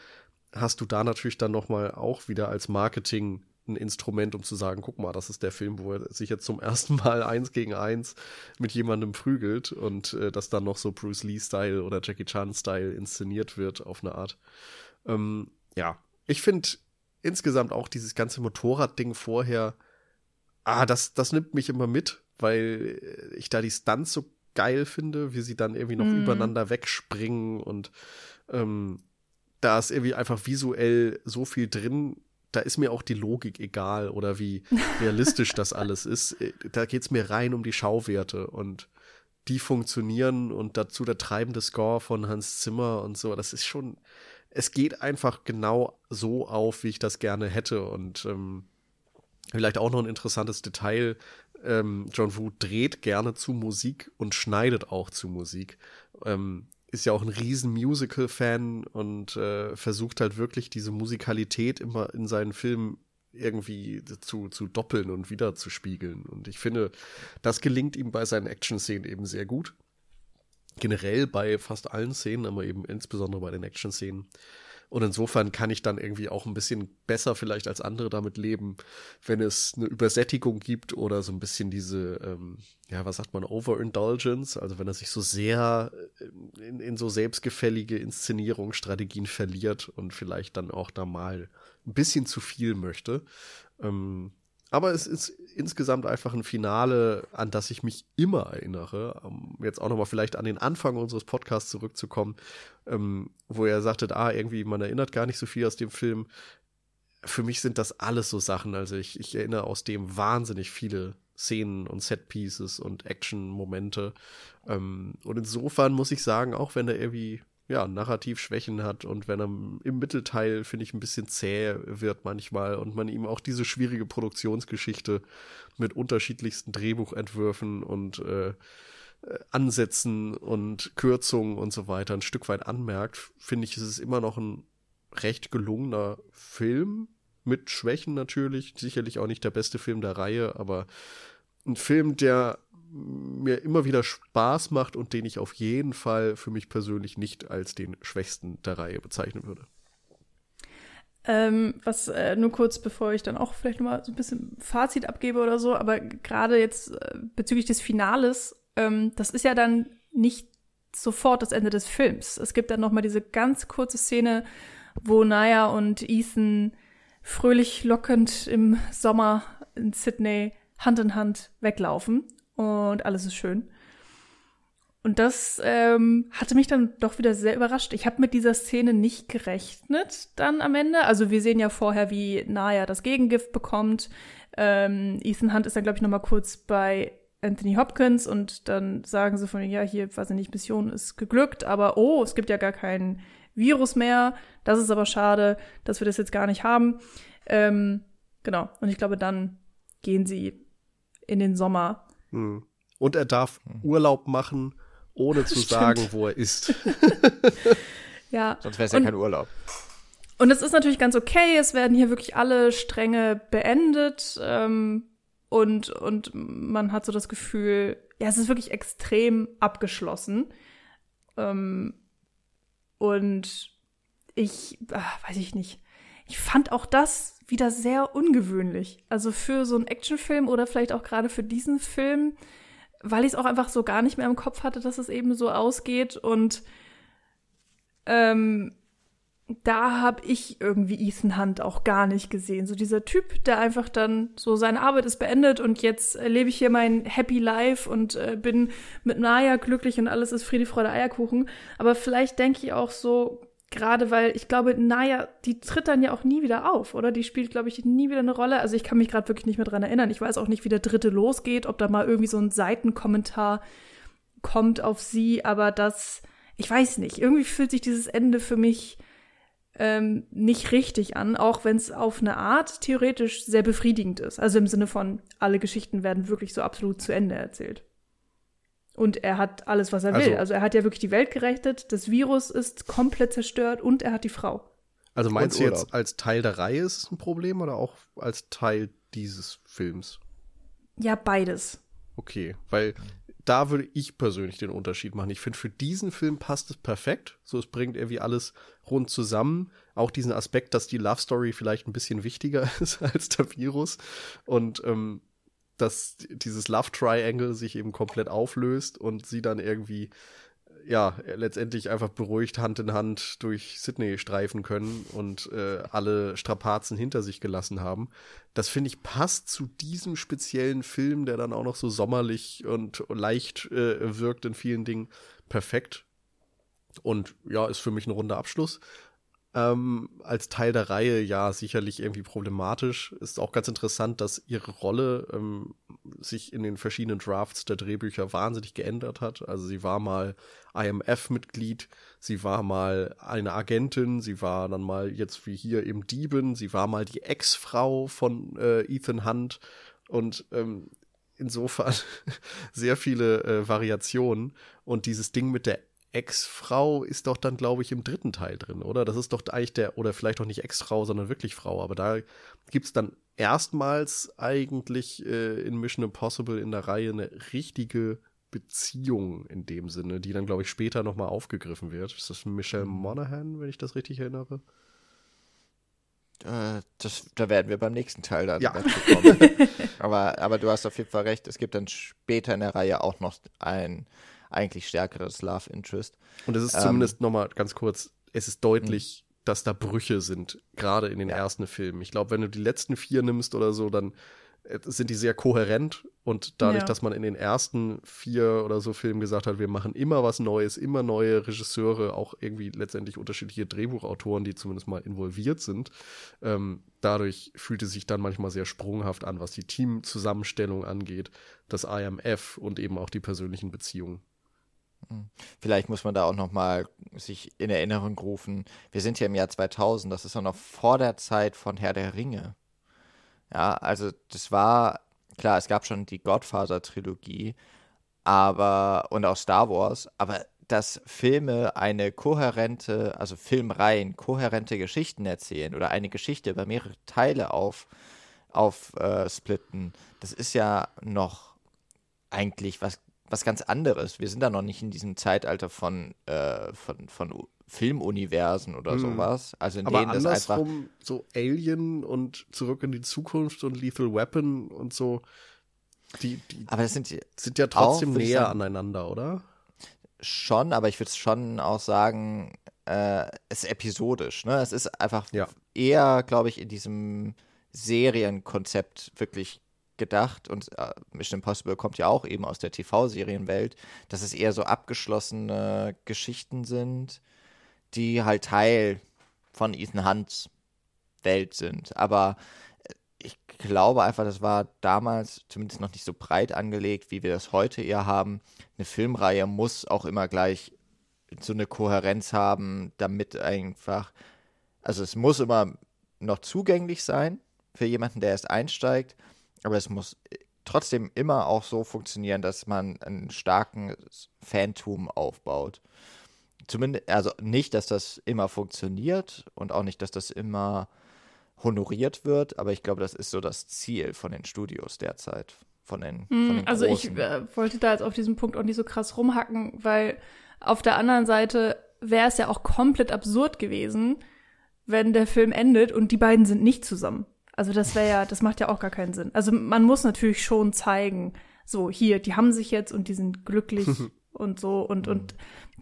hast du da natürlich dann nochmal auch wieder als Marketing ein Instrument, um zu sagen, guck mal, das ist der Film, wo er sich jetzt zum ersten Mal eins gegen eins mit jemandem prügelt und äh, das dann noch so Bruce Lee-Style oder Jackie Chan-Style inszeniert wird auf eine Art. Ähm, ja, ich finde insgesamt auch dieses ganze Motorradding vorher, ah, das, das nimmt mich immer mit, weil ich da die Stunts so geil finde, wie sie dann irgendwie noch mm. übereinander wegspringen und ähm, da ist irgendwie einfach visuell so viel drin. Da ist mir auch die Logik egal oder wie realistisch das alles ist. Äh, da geht es mir rein um die Schauwerte und die funktionieren und dazu der treibende Score von Hans Zimmer und so. Das ist schon, es geht einfach genau so auf, wie ich das gerne hätte und ähm, Vielleicht auch noch ein interessantes Detail ähm, John Woo dreht gerne zu Musik und schneidet auch zu Musik. Ähm, ist ja auch ein riesen Musical-Fan und äh, versucht halt wirklich diese Musikalität immer in seinen Filmen irgendwie zu, zu doppeln und wieder zu spiegeln. Und ich finde, das gelingt ihm bei seinen Action-Szenen eben sehr gut. Generell bei fast allen Szenen, aber eben insbesondere bei den Action-Szenen. Und insofern kann ich dann irgendwie auch ein bisschen besser vielleicht als andere damit leben, wenn es eine Übersättigung gibt oder so ein bisschen diese, ähm, ja, was sagt man, Overindulgence, also wenn er sich so sehr äh, in, in so selbstgefällige Inszenierungsstrategien verliert und vielleicht dann auch da mal ein bisschen zu viel möchte. Ähm, aber es ist insgesamt einfach ein Finale, an das ich mich immer erinnere. Um jetzt auch nochmal vielleicht an den Anfang unseres Podcasts zurückzukommen, ähm, wo er sagte, ah, irgendwie, man erinnert gar nicht so viel aus dem Film. Für mich sind das alles so Sachen. Also ich, ich erinnere aus dem wahnsinnig viele Szenen und Setpieces und Action-Momente. Ähm, und insofern muss ich sagen, auch wenn er irgendwie ja, narrativ Schwächen hat und wenn er im Mittelteil, finde ich, ein bisschen zäh wird manchmal und man ihm auch diese schwierige Produktionsgeschichte mit unterschiedlichsten Drehbuchentwürfen und äh, Ansätzen und Kürzungen und so weiter ein Stück weit anmerkt, finde ich, ist es immer noch ein recht gelungener Film. Mit Schwächen natürlich, sicherlich auch nicht der beste Film der Reihe, aber ein Film, der mir immer wieder Spaß macht und den ich auf jeden Fall für mich persönlich nicht als den schwächsten der Reihe bezeichnen würde. Ähm, was äh, nur kurz, bevor ich dann auch vielleicht nochmal so ein bisschen Fazit abgebe oder so, aber gerade jetzt äh, bezüglich des Finales, ähm, das ist ja dann nicht sofort das Ende des Films. Es gibt dann nochmal diese ganz kurze Szene, wo Naya und Ethan fröhlich lockend im Sommer in Sydney Hand in Hand weglaufen und alles ist schön. Und das ähm, hatte mich dann doch wieder sehr überrascht. Ich habe mit dieser Szene nicht gerechnet dann am Ende. Also wir sehen ja vorher, wie Naya das Gegengift bekommt. Ähm, Ethan Hunt ist dann, glaube ich, noch mal kurz bei Anthony Hopkins und dann sagen sie von, ja, hier, weiß ich nicht, Mission ist geglückt, aber oh, es gibt ja gar kein Virus mehr. Das ist aber schade, dass wir das jetzt gar nicht haben. Ähm, genau. Und ich glaube, dann gehen sie in den Sommer hm. Und er darf hm. Urlaub machen, ohne zu Stimmt. sagen, wo er ist. ja. Sonst wäre es ja kein Urlaub. Und es ist natürlich ganz okay. Es werden hier wirklich alle Stränge beendet. Ähm, und, und man hat so das Gefühl, ja, es ist wirklich extrem abgeschlossen. Ähm, und ich, ach, weiß ich nicht. Ich fand auch das wieder sehr ungewöhnlich. Also für so einen Actionfilm oder vielleicht auch gerade für diesen Film, weil ich es auch einfach so gar nicht mehr im Kopf hatte, dass es eben so ausgeht. Und ähm, da habe ich irgendwie Ethan Hunt auch gar nicht gesehen. So dieser Typ, der einfach dann so seine Arbeit ist beendet und jetzt äh, lebe ich hier mein Happy Life und äh, bin mit Naya glücklich und alles ist Friede, Freude, Eierkuchen. Aber vielleicht denke ich auch so, Gerade weil ich glaube, Naya, die tritt dann ja auch nie wieder auf, oder? Die spielt, glaube ich, nie wieder eine Rolle. Also ich kann mich gerade wirklich nicht mehr dran erinnern. Ich weiß auch nicht, wie der dritte losgeht, ob da mal irgendwie so ein Seitenkommentar kommt auf sie, aber das, ich weiß nicht. Irgendwie fühlt sich dieses Ende für mich ähm, nicht richtig an, auch wenn es auf eine Art theoretisch sehr befriedigend ist. Also im Sinne von, alle Geschichten werden wirklich so absolut zu Ende erzählt. Und er hat alles, was er will. Also, also er hat ja wirklich die Welt gerechnet, das Virus ist komplett zerstört und er hat die Frau. Also meinst du jetzt als Teil der Reihe ist es ein Problem oder auch als Teil dieses Films? Ja, beides. Okay, weil da würde ich persönlich den Unterschied machen. Ich finde, für diesen Film passt es perfekt. So, es bringt irgendwie alles rund zusammen. Auch diesen Aspekt, dass die Love Story vielleicht ein bisschen wichtiger ist als der Virus. Und ähm, dass dieses Love Triangle sich eben komplett auflöst und sie dann irgendwie ja, letztendlich einfach beruhigt Hand in Hand durch Sydney streifen können und äh, alle Strapazen hinter sich gelassen haben. Das finde ich passt zu diesem speziellen Film, der dann auch noch so sommerlich und leicht äh, wirkt in vielen Dingen perfekt. Und ja, ist für mich ein runder Abschluss ähm, als Teil der Reihe ja sicherlich irgendwie problematisch. Ist auch ganz interessant, dass ihre Rolle ähm, sich in den verschiedenen Drafts der Drehbücher wahnsinnig geändert hat. Also sie war mal IMF-Mitglied, sie war mal eine Agentin, sie war dann mal jetzt wie hier eben Diebin, sie war mal die Ex-Frau von äh, Ethan Hunt und ähm, insofern sehr viele äh, Variationen und dieses Ding mit der Ex-Frau ist doch dann, glaube ich, im dritten Teil drin, oder? Das ist doch eigentlich der, oder vielleicht auch nicht Ex-Frau, sondern wirklich Frau. Aber da gibt es dann erstmals eigentlich äh, in Mission Impossible in der Reihe eine richtige Beziehung in dem Sinne, die dann, glaube ich, später nochmal aufgegriffen wird. Ist das Michelle mhm. Monaghan, wenn ich das richtig erinnere? Äh, das, da werden wir beim nächsten Teil dann ja. dazu kommen. aber, aber du hast auf jeden Fall recht, es gibt dann später in der Reihe auch noch ein eigentlich stärkeres Love Interest. Und es ist ähm, zumindest nochmal ganz kurz, es ist deutlich, mh. dass da Brüche sind, gerade in den ja. ersten Filmen. Ich glaube, wenn du die letzten vier nimmst oder so, dann äh, sind die sehr kohärent und dadurch, ja. dass man in den ersten vier oder so Filmen gesagt hat, wir machen immer was Neues, immer neue Regisseure, auch irgendwie letztendlich unterschiedliche Drehbuchautoren, die zumindest mal involviert sind, ähm, dadurch fühlt es sich dann manchmal sehr sprunghaft an, was die Teamzusammenstellung angeht, das IMF und eben auch die persönlichen Beziehungen. Hm. Vielleicht muss man da auch noch mal sich in Erinnerung rufen. Wir sind ja im Jahr 2000, das ist ja noch vor der Zeit von Herr der Ringe. Ja, also das war, klar, es gab schon die Godfather-Trilogie, aber, und auch Star Wars, aber dass Filme eine kohärente, also Filmreihen, kohärente Geschichten erzählen oder eine Geschichte über mehrere Teile auf, aufsplitten, äh, das ist ja noch eigentlich was, was ganz anderes. Wir sind da noch nicht in diesem Zeitalter von, äh, von, von Filmuniversen oder mhm. sowas. Also in Aber denen das einfach. So Alien und Zurück in die Zukunft und Lethal Weapon und so. Die, die aber das sind, sind ja trotzdem auch, näher sagen, aneinander, oder? Schon, aber ich würde schon auch sagen, äh, es ist episodisch. Ne? Es ist einfach ja. eher, glaube ich, in diesem Serienkonzept wirklich gedacht und äh, Mission Impossible kommt ja auch eben aus der TV-Serienwelt, dass es eher so abgeschlossene Geschichten sind, die halt Teil von Ethan Hunts Welt sind. Aber äh, ich glaube einfach, das war damals zumindest noch nicht so breit angelegt, wie wir das heute eher haben. Eine Filmreihe muss auch immer gleich so eine Kohärenz haben, damit einfach, also es muss immer noch zugänglich sein für jemanden, der erst einsteigt, aber es muss trotzdem immer auch so funktionieren, dass man einen starken Fantum aufbaut zumindest, also nicht, dass das immer funktioniert und auch nicht, dass das immer honoriert wird, aber ich glaube, das ist so das Ziel von den Studios derzeit. Von den, mm, von den also ich äh, wollte da jetzt auf diesem Punkt auch nicht so krass rumhacken, weil auf der anderen Seite wäre es ja auch komplett absurd gewesen, wenn der Film endet und die beiden sind nicht zusammen. Also das wäre ja, das macht ja auch gar keinen Sinn. Also man muss natürlich schon zeigen, so hier, die haben sich jetzt und die sind glücklich und so und und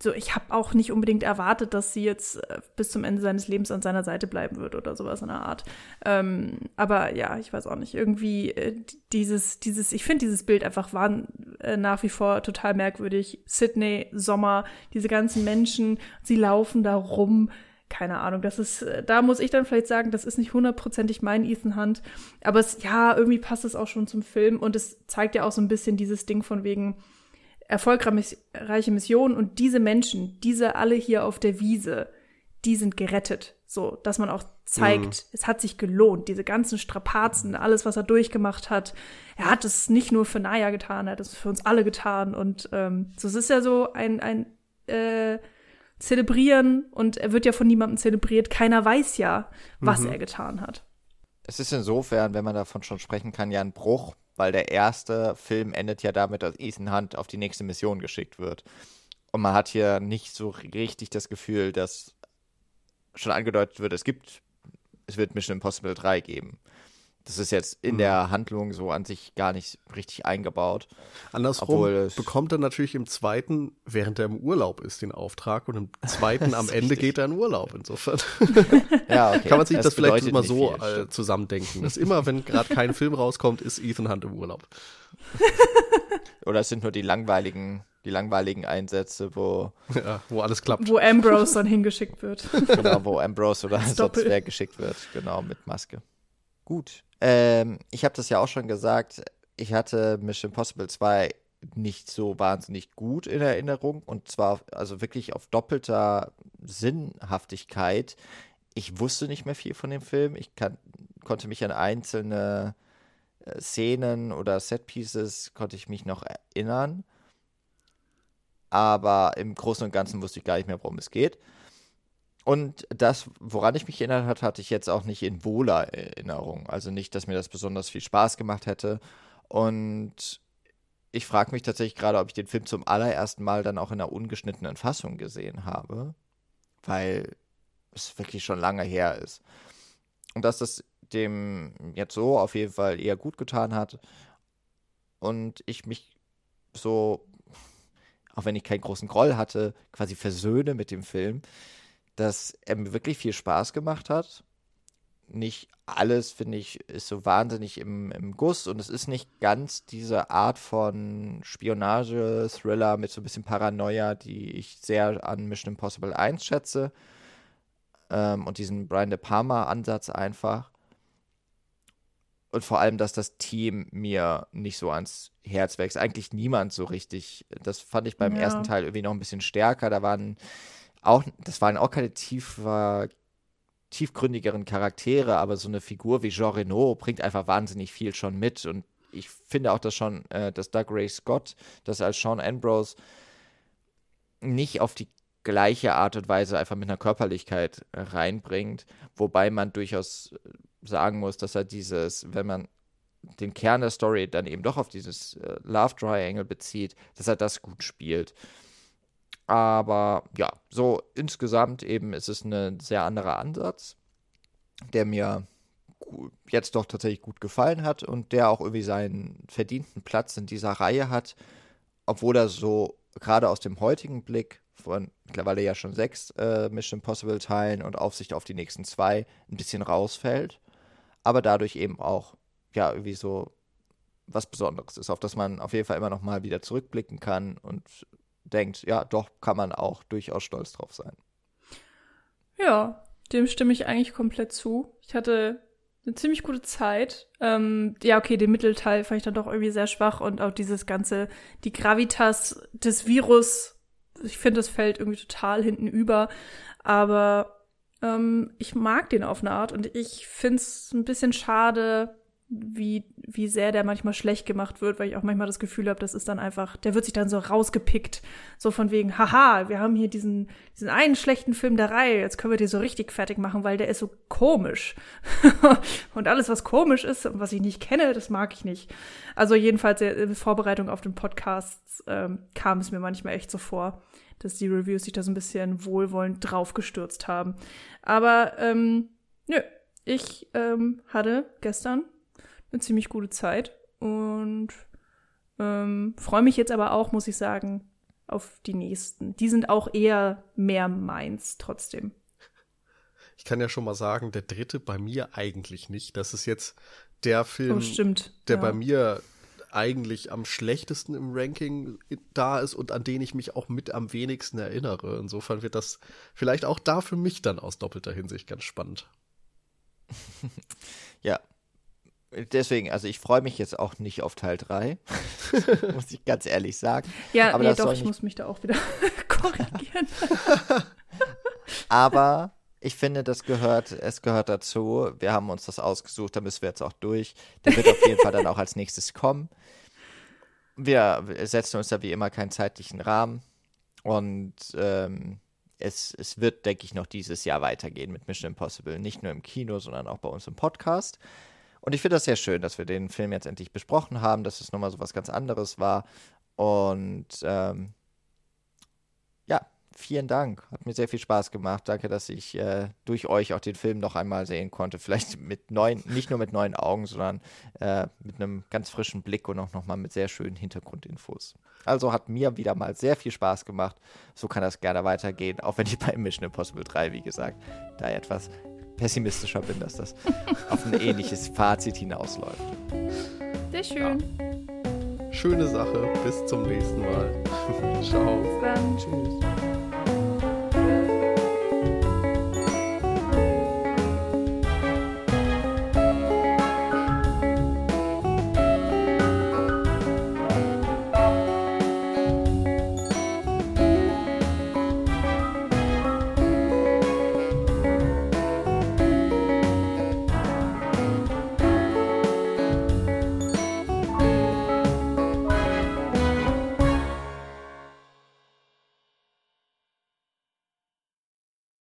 so, ich habe auch nicht unbedingt erwartet, dass sie jetzt äh, bis zum Ende seines Lebens an seiner Seite bleiben wird oder sowas in der Art. Ähm, aber ja, ich weiß auch nicht. Irgendwie äh, dieses, dieses, ich finde dieses Bild einfach war äh, nach wie vor total merkwürdig. Sydney, Sommer, diese ganzen Menschen, sie laufen da rum. Keine Ahnung, das ist, äh, da muss ich dann vielleicht sagen, das ist nicht hundertprozentig mein Ethan Hunt. Aber es, ja, irgendwie passt es auch schon zum Film und es zeigt ja auch so ein bisschen dieses Ding von wegen, erfolgreiche Mission und diese Menschen, diese alle hier auf der Wiese, die sind gerettet. So, dass man auch zeigt, mhm. es hat sich gelohnt, diese ganzen Strapazen, alles, was er durchgemacht hat. Er hat es nicht nur für Naya getan, er hat es für uns alle getan. Und ähm, so, es ist ja so ein, ein äh, Zelebrieren und er wird ja von niemandem zelebriert. Keiner weiß ja, was mhm. er getan hat. Es ist insofern, wenn man davon schon sprechen kann, ja ein Bruch weil der erste Film endet ja damit, dass Ethan Hunt auf die nächste Mission geschickt wird. Und man hat hier nicht so richtig das Gefühl, dass schon angedeutet wird, es gibt, es wird Mission Impossible 3 geben. Das ist jetzt in mhm. der Handlung so an sich gar nicht richtig eingebaut. Andersrum bekommt er natürlich im zweiten, während er im Urlaub ist, den Auftrag und im zweiten am Ende richtig. geht er in Urlaub. Insofern ja, okay. kann man sich das, das vielleicht mal so viel, äh, zusammendenken. Dass immer, wenn gerade kein Film rauskommt, ist Ethan Hunt im Urlaub. Oder es sind nur die langweiligen die langweiligen Einsätze, wo, ja, wo alles klappt. Wo Ambrose dann hingeschickt wird. genau, wo Ambrose oder sonst wer geschickt wird, genau, mit Maske. Gut. Ähm, ich habe das ja auch schon gesagt, ich hatte Mission Impossible 2 nicht so wahnsinnig gut in Erinnerung und zwar also wirklich auf doppelter Sinnhaftigkeit. Ich wusste nicht mehr viel von dem Film. Ich kann, konnte mich an einzelne äh, Szenen oder Setpieces konnte ich mich noch erinnern. aber im Großen und Ganzen wusste ich gar nicht mehr, worum es geht. Und das, woran ich mich erinnert hat, hatte ich jetzt auch nicht in wohler Erinnerung. Also nicht, dass mir das besonders viel Spaß gemacht hätte. Und ich frage mich tatsächlich gerade, ob ich den Film zum allerersten Mal dann auch in einer ungeschnittenen Fassung gesehen habe, weil es wirklich schon lange her ist. Und dass das dem jetzt so auf jeden Fall eher gut getan hat und ich mich so, auch wenn ich keinen großen Groll hatte, quasi versöhne mit dem Film dass er mir wirklich viel Spaß gemacht hat. Nicht alles, finde ich, ist so wahnsinnig im, im Guss und es ist nicht ganz diese Art von Spionage-Thriller mit so ein bisschen Paranoia, die ich sehr an Mission Impossible 1 schätze. Ähm, und diesen Brian De Palma-Ansatz einfach. Und vor allem, dass das Team mir nicht so ans Herz wächst. Eigentlich niemand so richtig. Das fand ich beim ja. ersten Teil irgendwie noch ein bisschen stärker. Da waren auch, das waren auch keine tiefer, tiefgründigeren Charaktere, aber so eine Figur wie Jean Reno bringt einfach wahnsinnig viel schon mit. Und ich finde auch, dass schon, äh, dass Doug Ray Scott das als Sean Ambrose nicht auf die gleiche Art und Weise einfach mit einer Körperlichkeit äh, reinbringt, wobei man durchaus äh, sagen muss, dass er dieses, wenn man den Kern der Story dann eben doch auf dieses äh, Love Triangle bezieht, dass er das gut spielt. Aber ja, so insgesamt eben ist es ein sehr anderer Ansatz, der mir jetzt doch tatsächlich gut gefallen hat und der auch irgendwie seinen verdienten Platz in dieser Reihe hat, obwohl er so gerade aus dem heutigen Blick von mittlerweile ja schon sechs äh, Mission Impossible Teilen und Aufsicht auf die nächsten zwei ein bisschen rausfällt, aber dadurch eben auch ja irgendwie so was Besonderes ist, auf das man auf jeden Fall immer noch mal wieder zurückblicken kann und denkt, ja, doch kann man auch durchaus stolz drauf sein. Ja, dem stimme ich eigentlich komplett zu. Ich hatte eine ziemlich gute Zeit. Ähm, ja, okay, den Mittelteil fand ich dann doch irgendwie sehr schwach und auch dieses ganze, die Gravitas des Virus, ich finde, das fällt irgendwie total hinten über. Aber ähm, ich mag den auf eine Art und ich finde es ein bisschen schade, wie, wie sehr der manchmal schlecht gemacht wird, weil ich auch manchmal das Gefühl habe, das ist dann einfach, der wird sich dann so rausgepickt, so von wegen, haha, wir haben hier diesen, diesen einen schlechten Film der Reihe, jetzt können wir den so richtig fertig machen, weil der ist so komisch. und alles, was komisch ist und was ich nicht kenne, das mag ich nicht. Also jedenfalls in Vorbereitung auf den Podcast ähm, kam es mir manchmal echt so vor, dass die Reviews sich da so ein bisschen wohlwollend draufgestürzt haben. Aber ähm, nö, ich ähm, hatte gestern eine ziemlich gute Zeit und ähm, freue mich jetzt aber auch, muss ich sagen, auf die nächsten. Die sind auch eher mehr meins trotzdem. Ich kann ja schon mal sagen, der dritte bei mir eigentlich nicht. Das ist jetzt der Film, oh, der ja. bei mir eigentlich am schlechtesten im Ranking da ist und an den ich mich auch mit am wenigsten erinnere. Insofern wird das vielleicht auch da für mich dann aus doppelter Hinsicht ganz spannend. ja, deswegen, also ich freue mich jetzt auch nicht auf Teil 3, muss ich ganz ehrlich sagen. Ja, aber nee, doch, ich muss mich da auch wieder korrigieren. aber ich finde, das gehört, es gehört dazu. Wir haben uns das ausgesucht, da müssen wir jetzt auch durch. Der wird auf jeden Fall dann auch als nächstes kommen. Wir setzen uns da wie immer keinen zeitlichen Rahmen und ähm, es, es wird, denke ich, noch dieses Jahr weitergehen mit Mission Impossible. Nicht nur im Kino, sondern auch bei uns im Podcast. Und ich finde das sehr schön, dass wir den Film jetzt endlich besprochen haben, dass es nochmal so was ganz anderes war. Und ähm, ja, vielen Dank. Hat mir sehr viel Spaß gemacht. Danke, dass ich äh, durch euch auch den Film noch einmal sehen konnte. Vielleicht mit neuen, nicht nur mit neuen Augen, sondern äh, mit einem ganz frischen Blick und auch nochmal mit sehr schönen Hintergrundinfos. Also hat mir wieder mal sehr viel Spaß gemacht. So kann das gerne weitergehen, auch wenn ich bei Mission Impossible 3, wie gesagt, da etwas pessimistischer bin, dass das auf ein ähnliches Fazit hinausläuft. Sehr schön. Ja. Schöne Sache. Bis zum nächsten Mal. Ciao. Bis dann. Tschüss.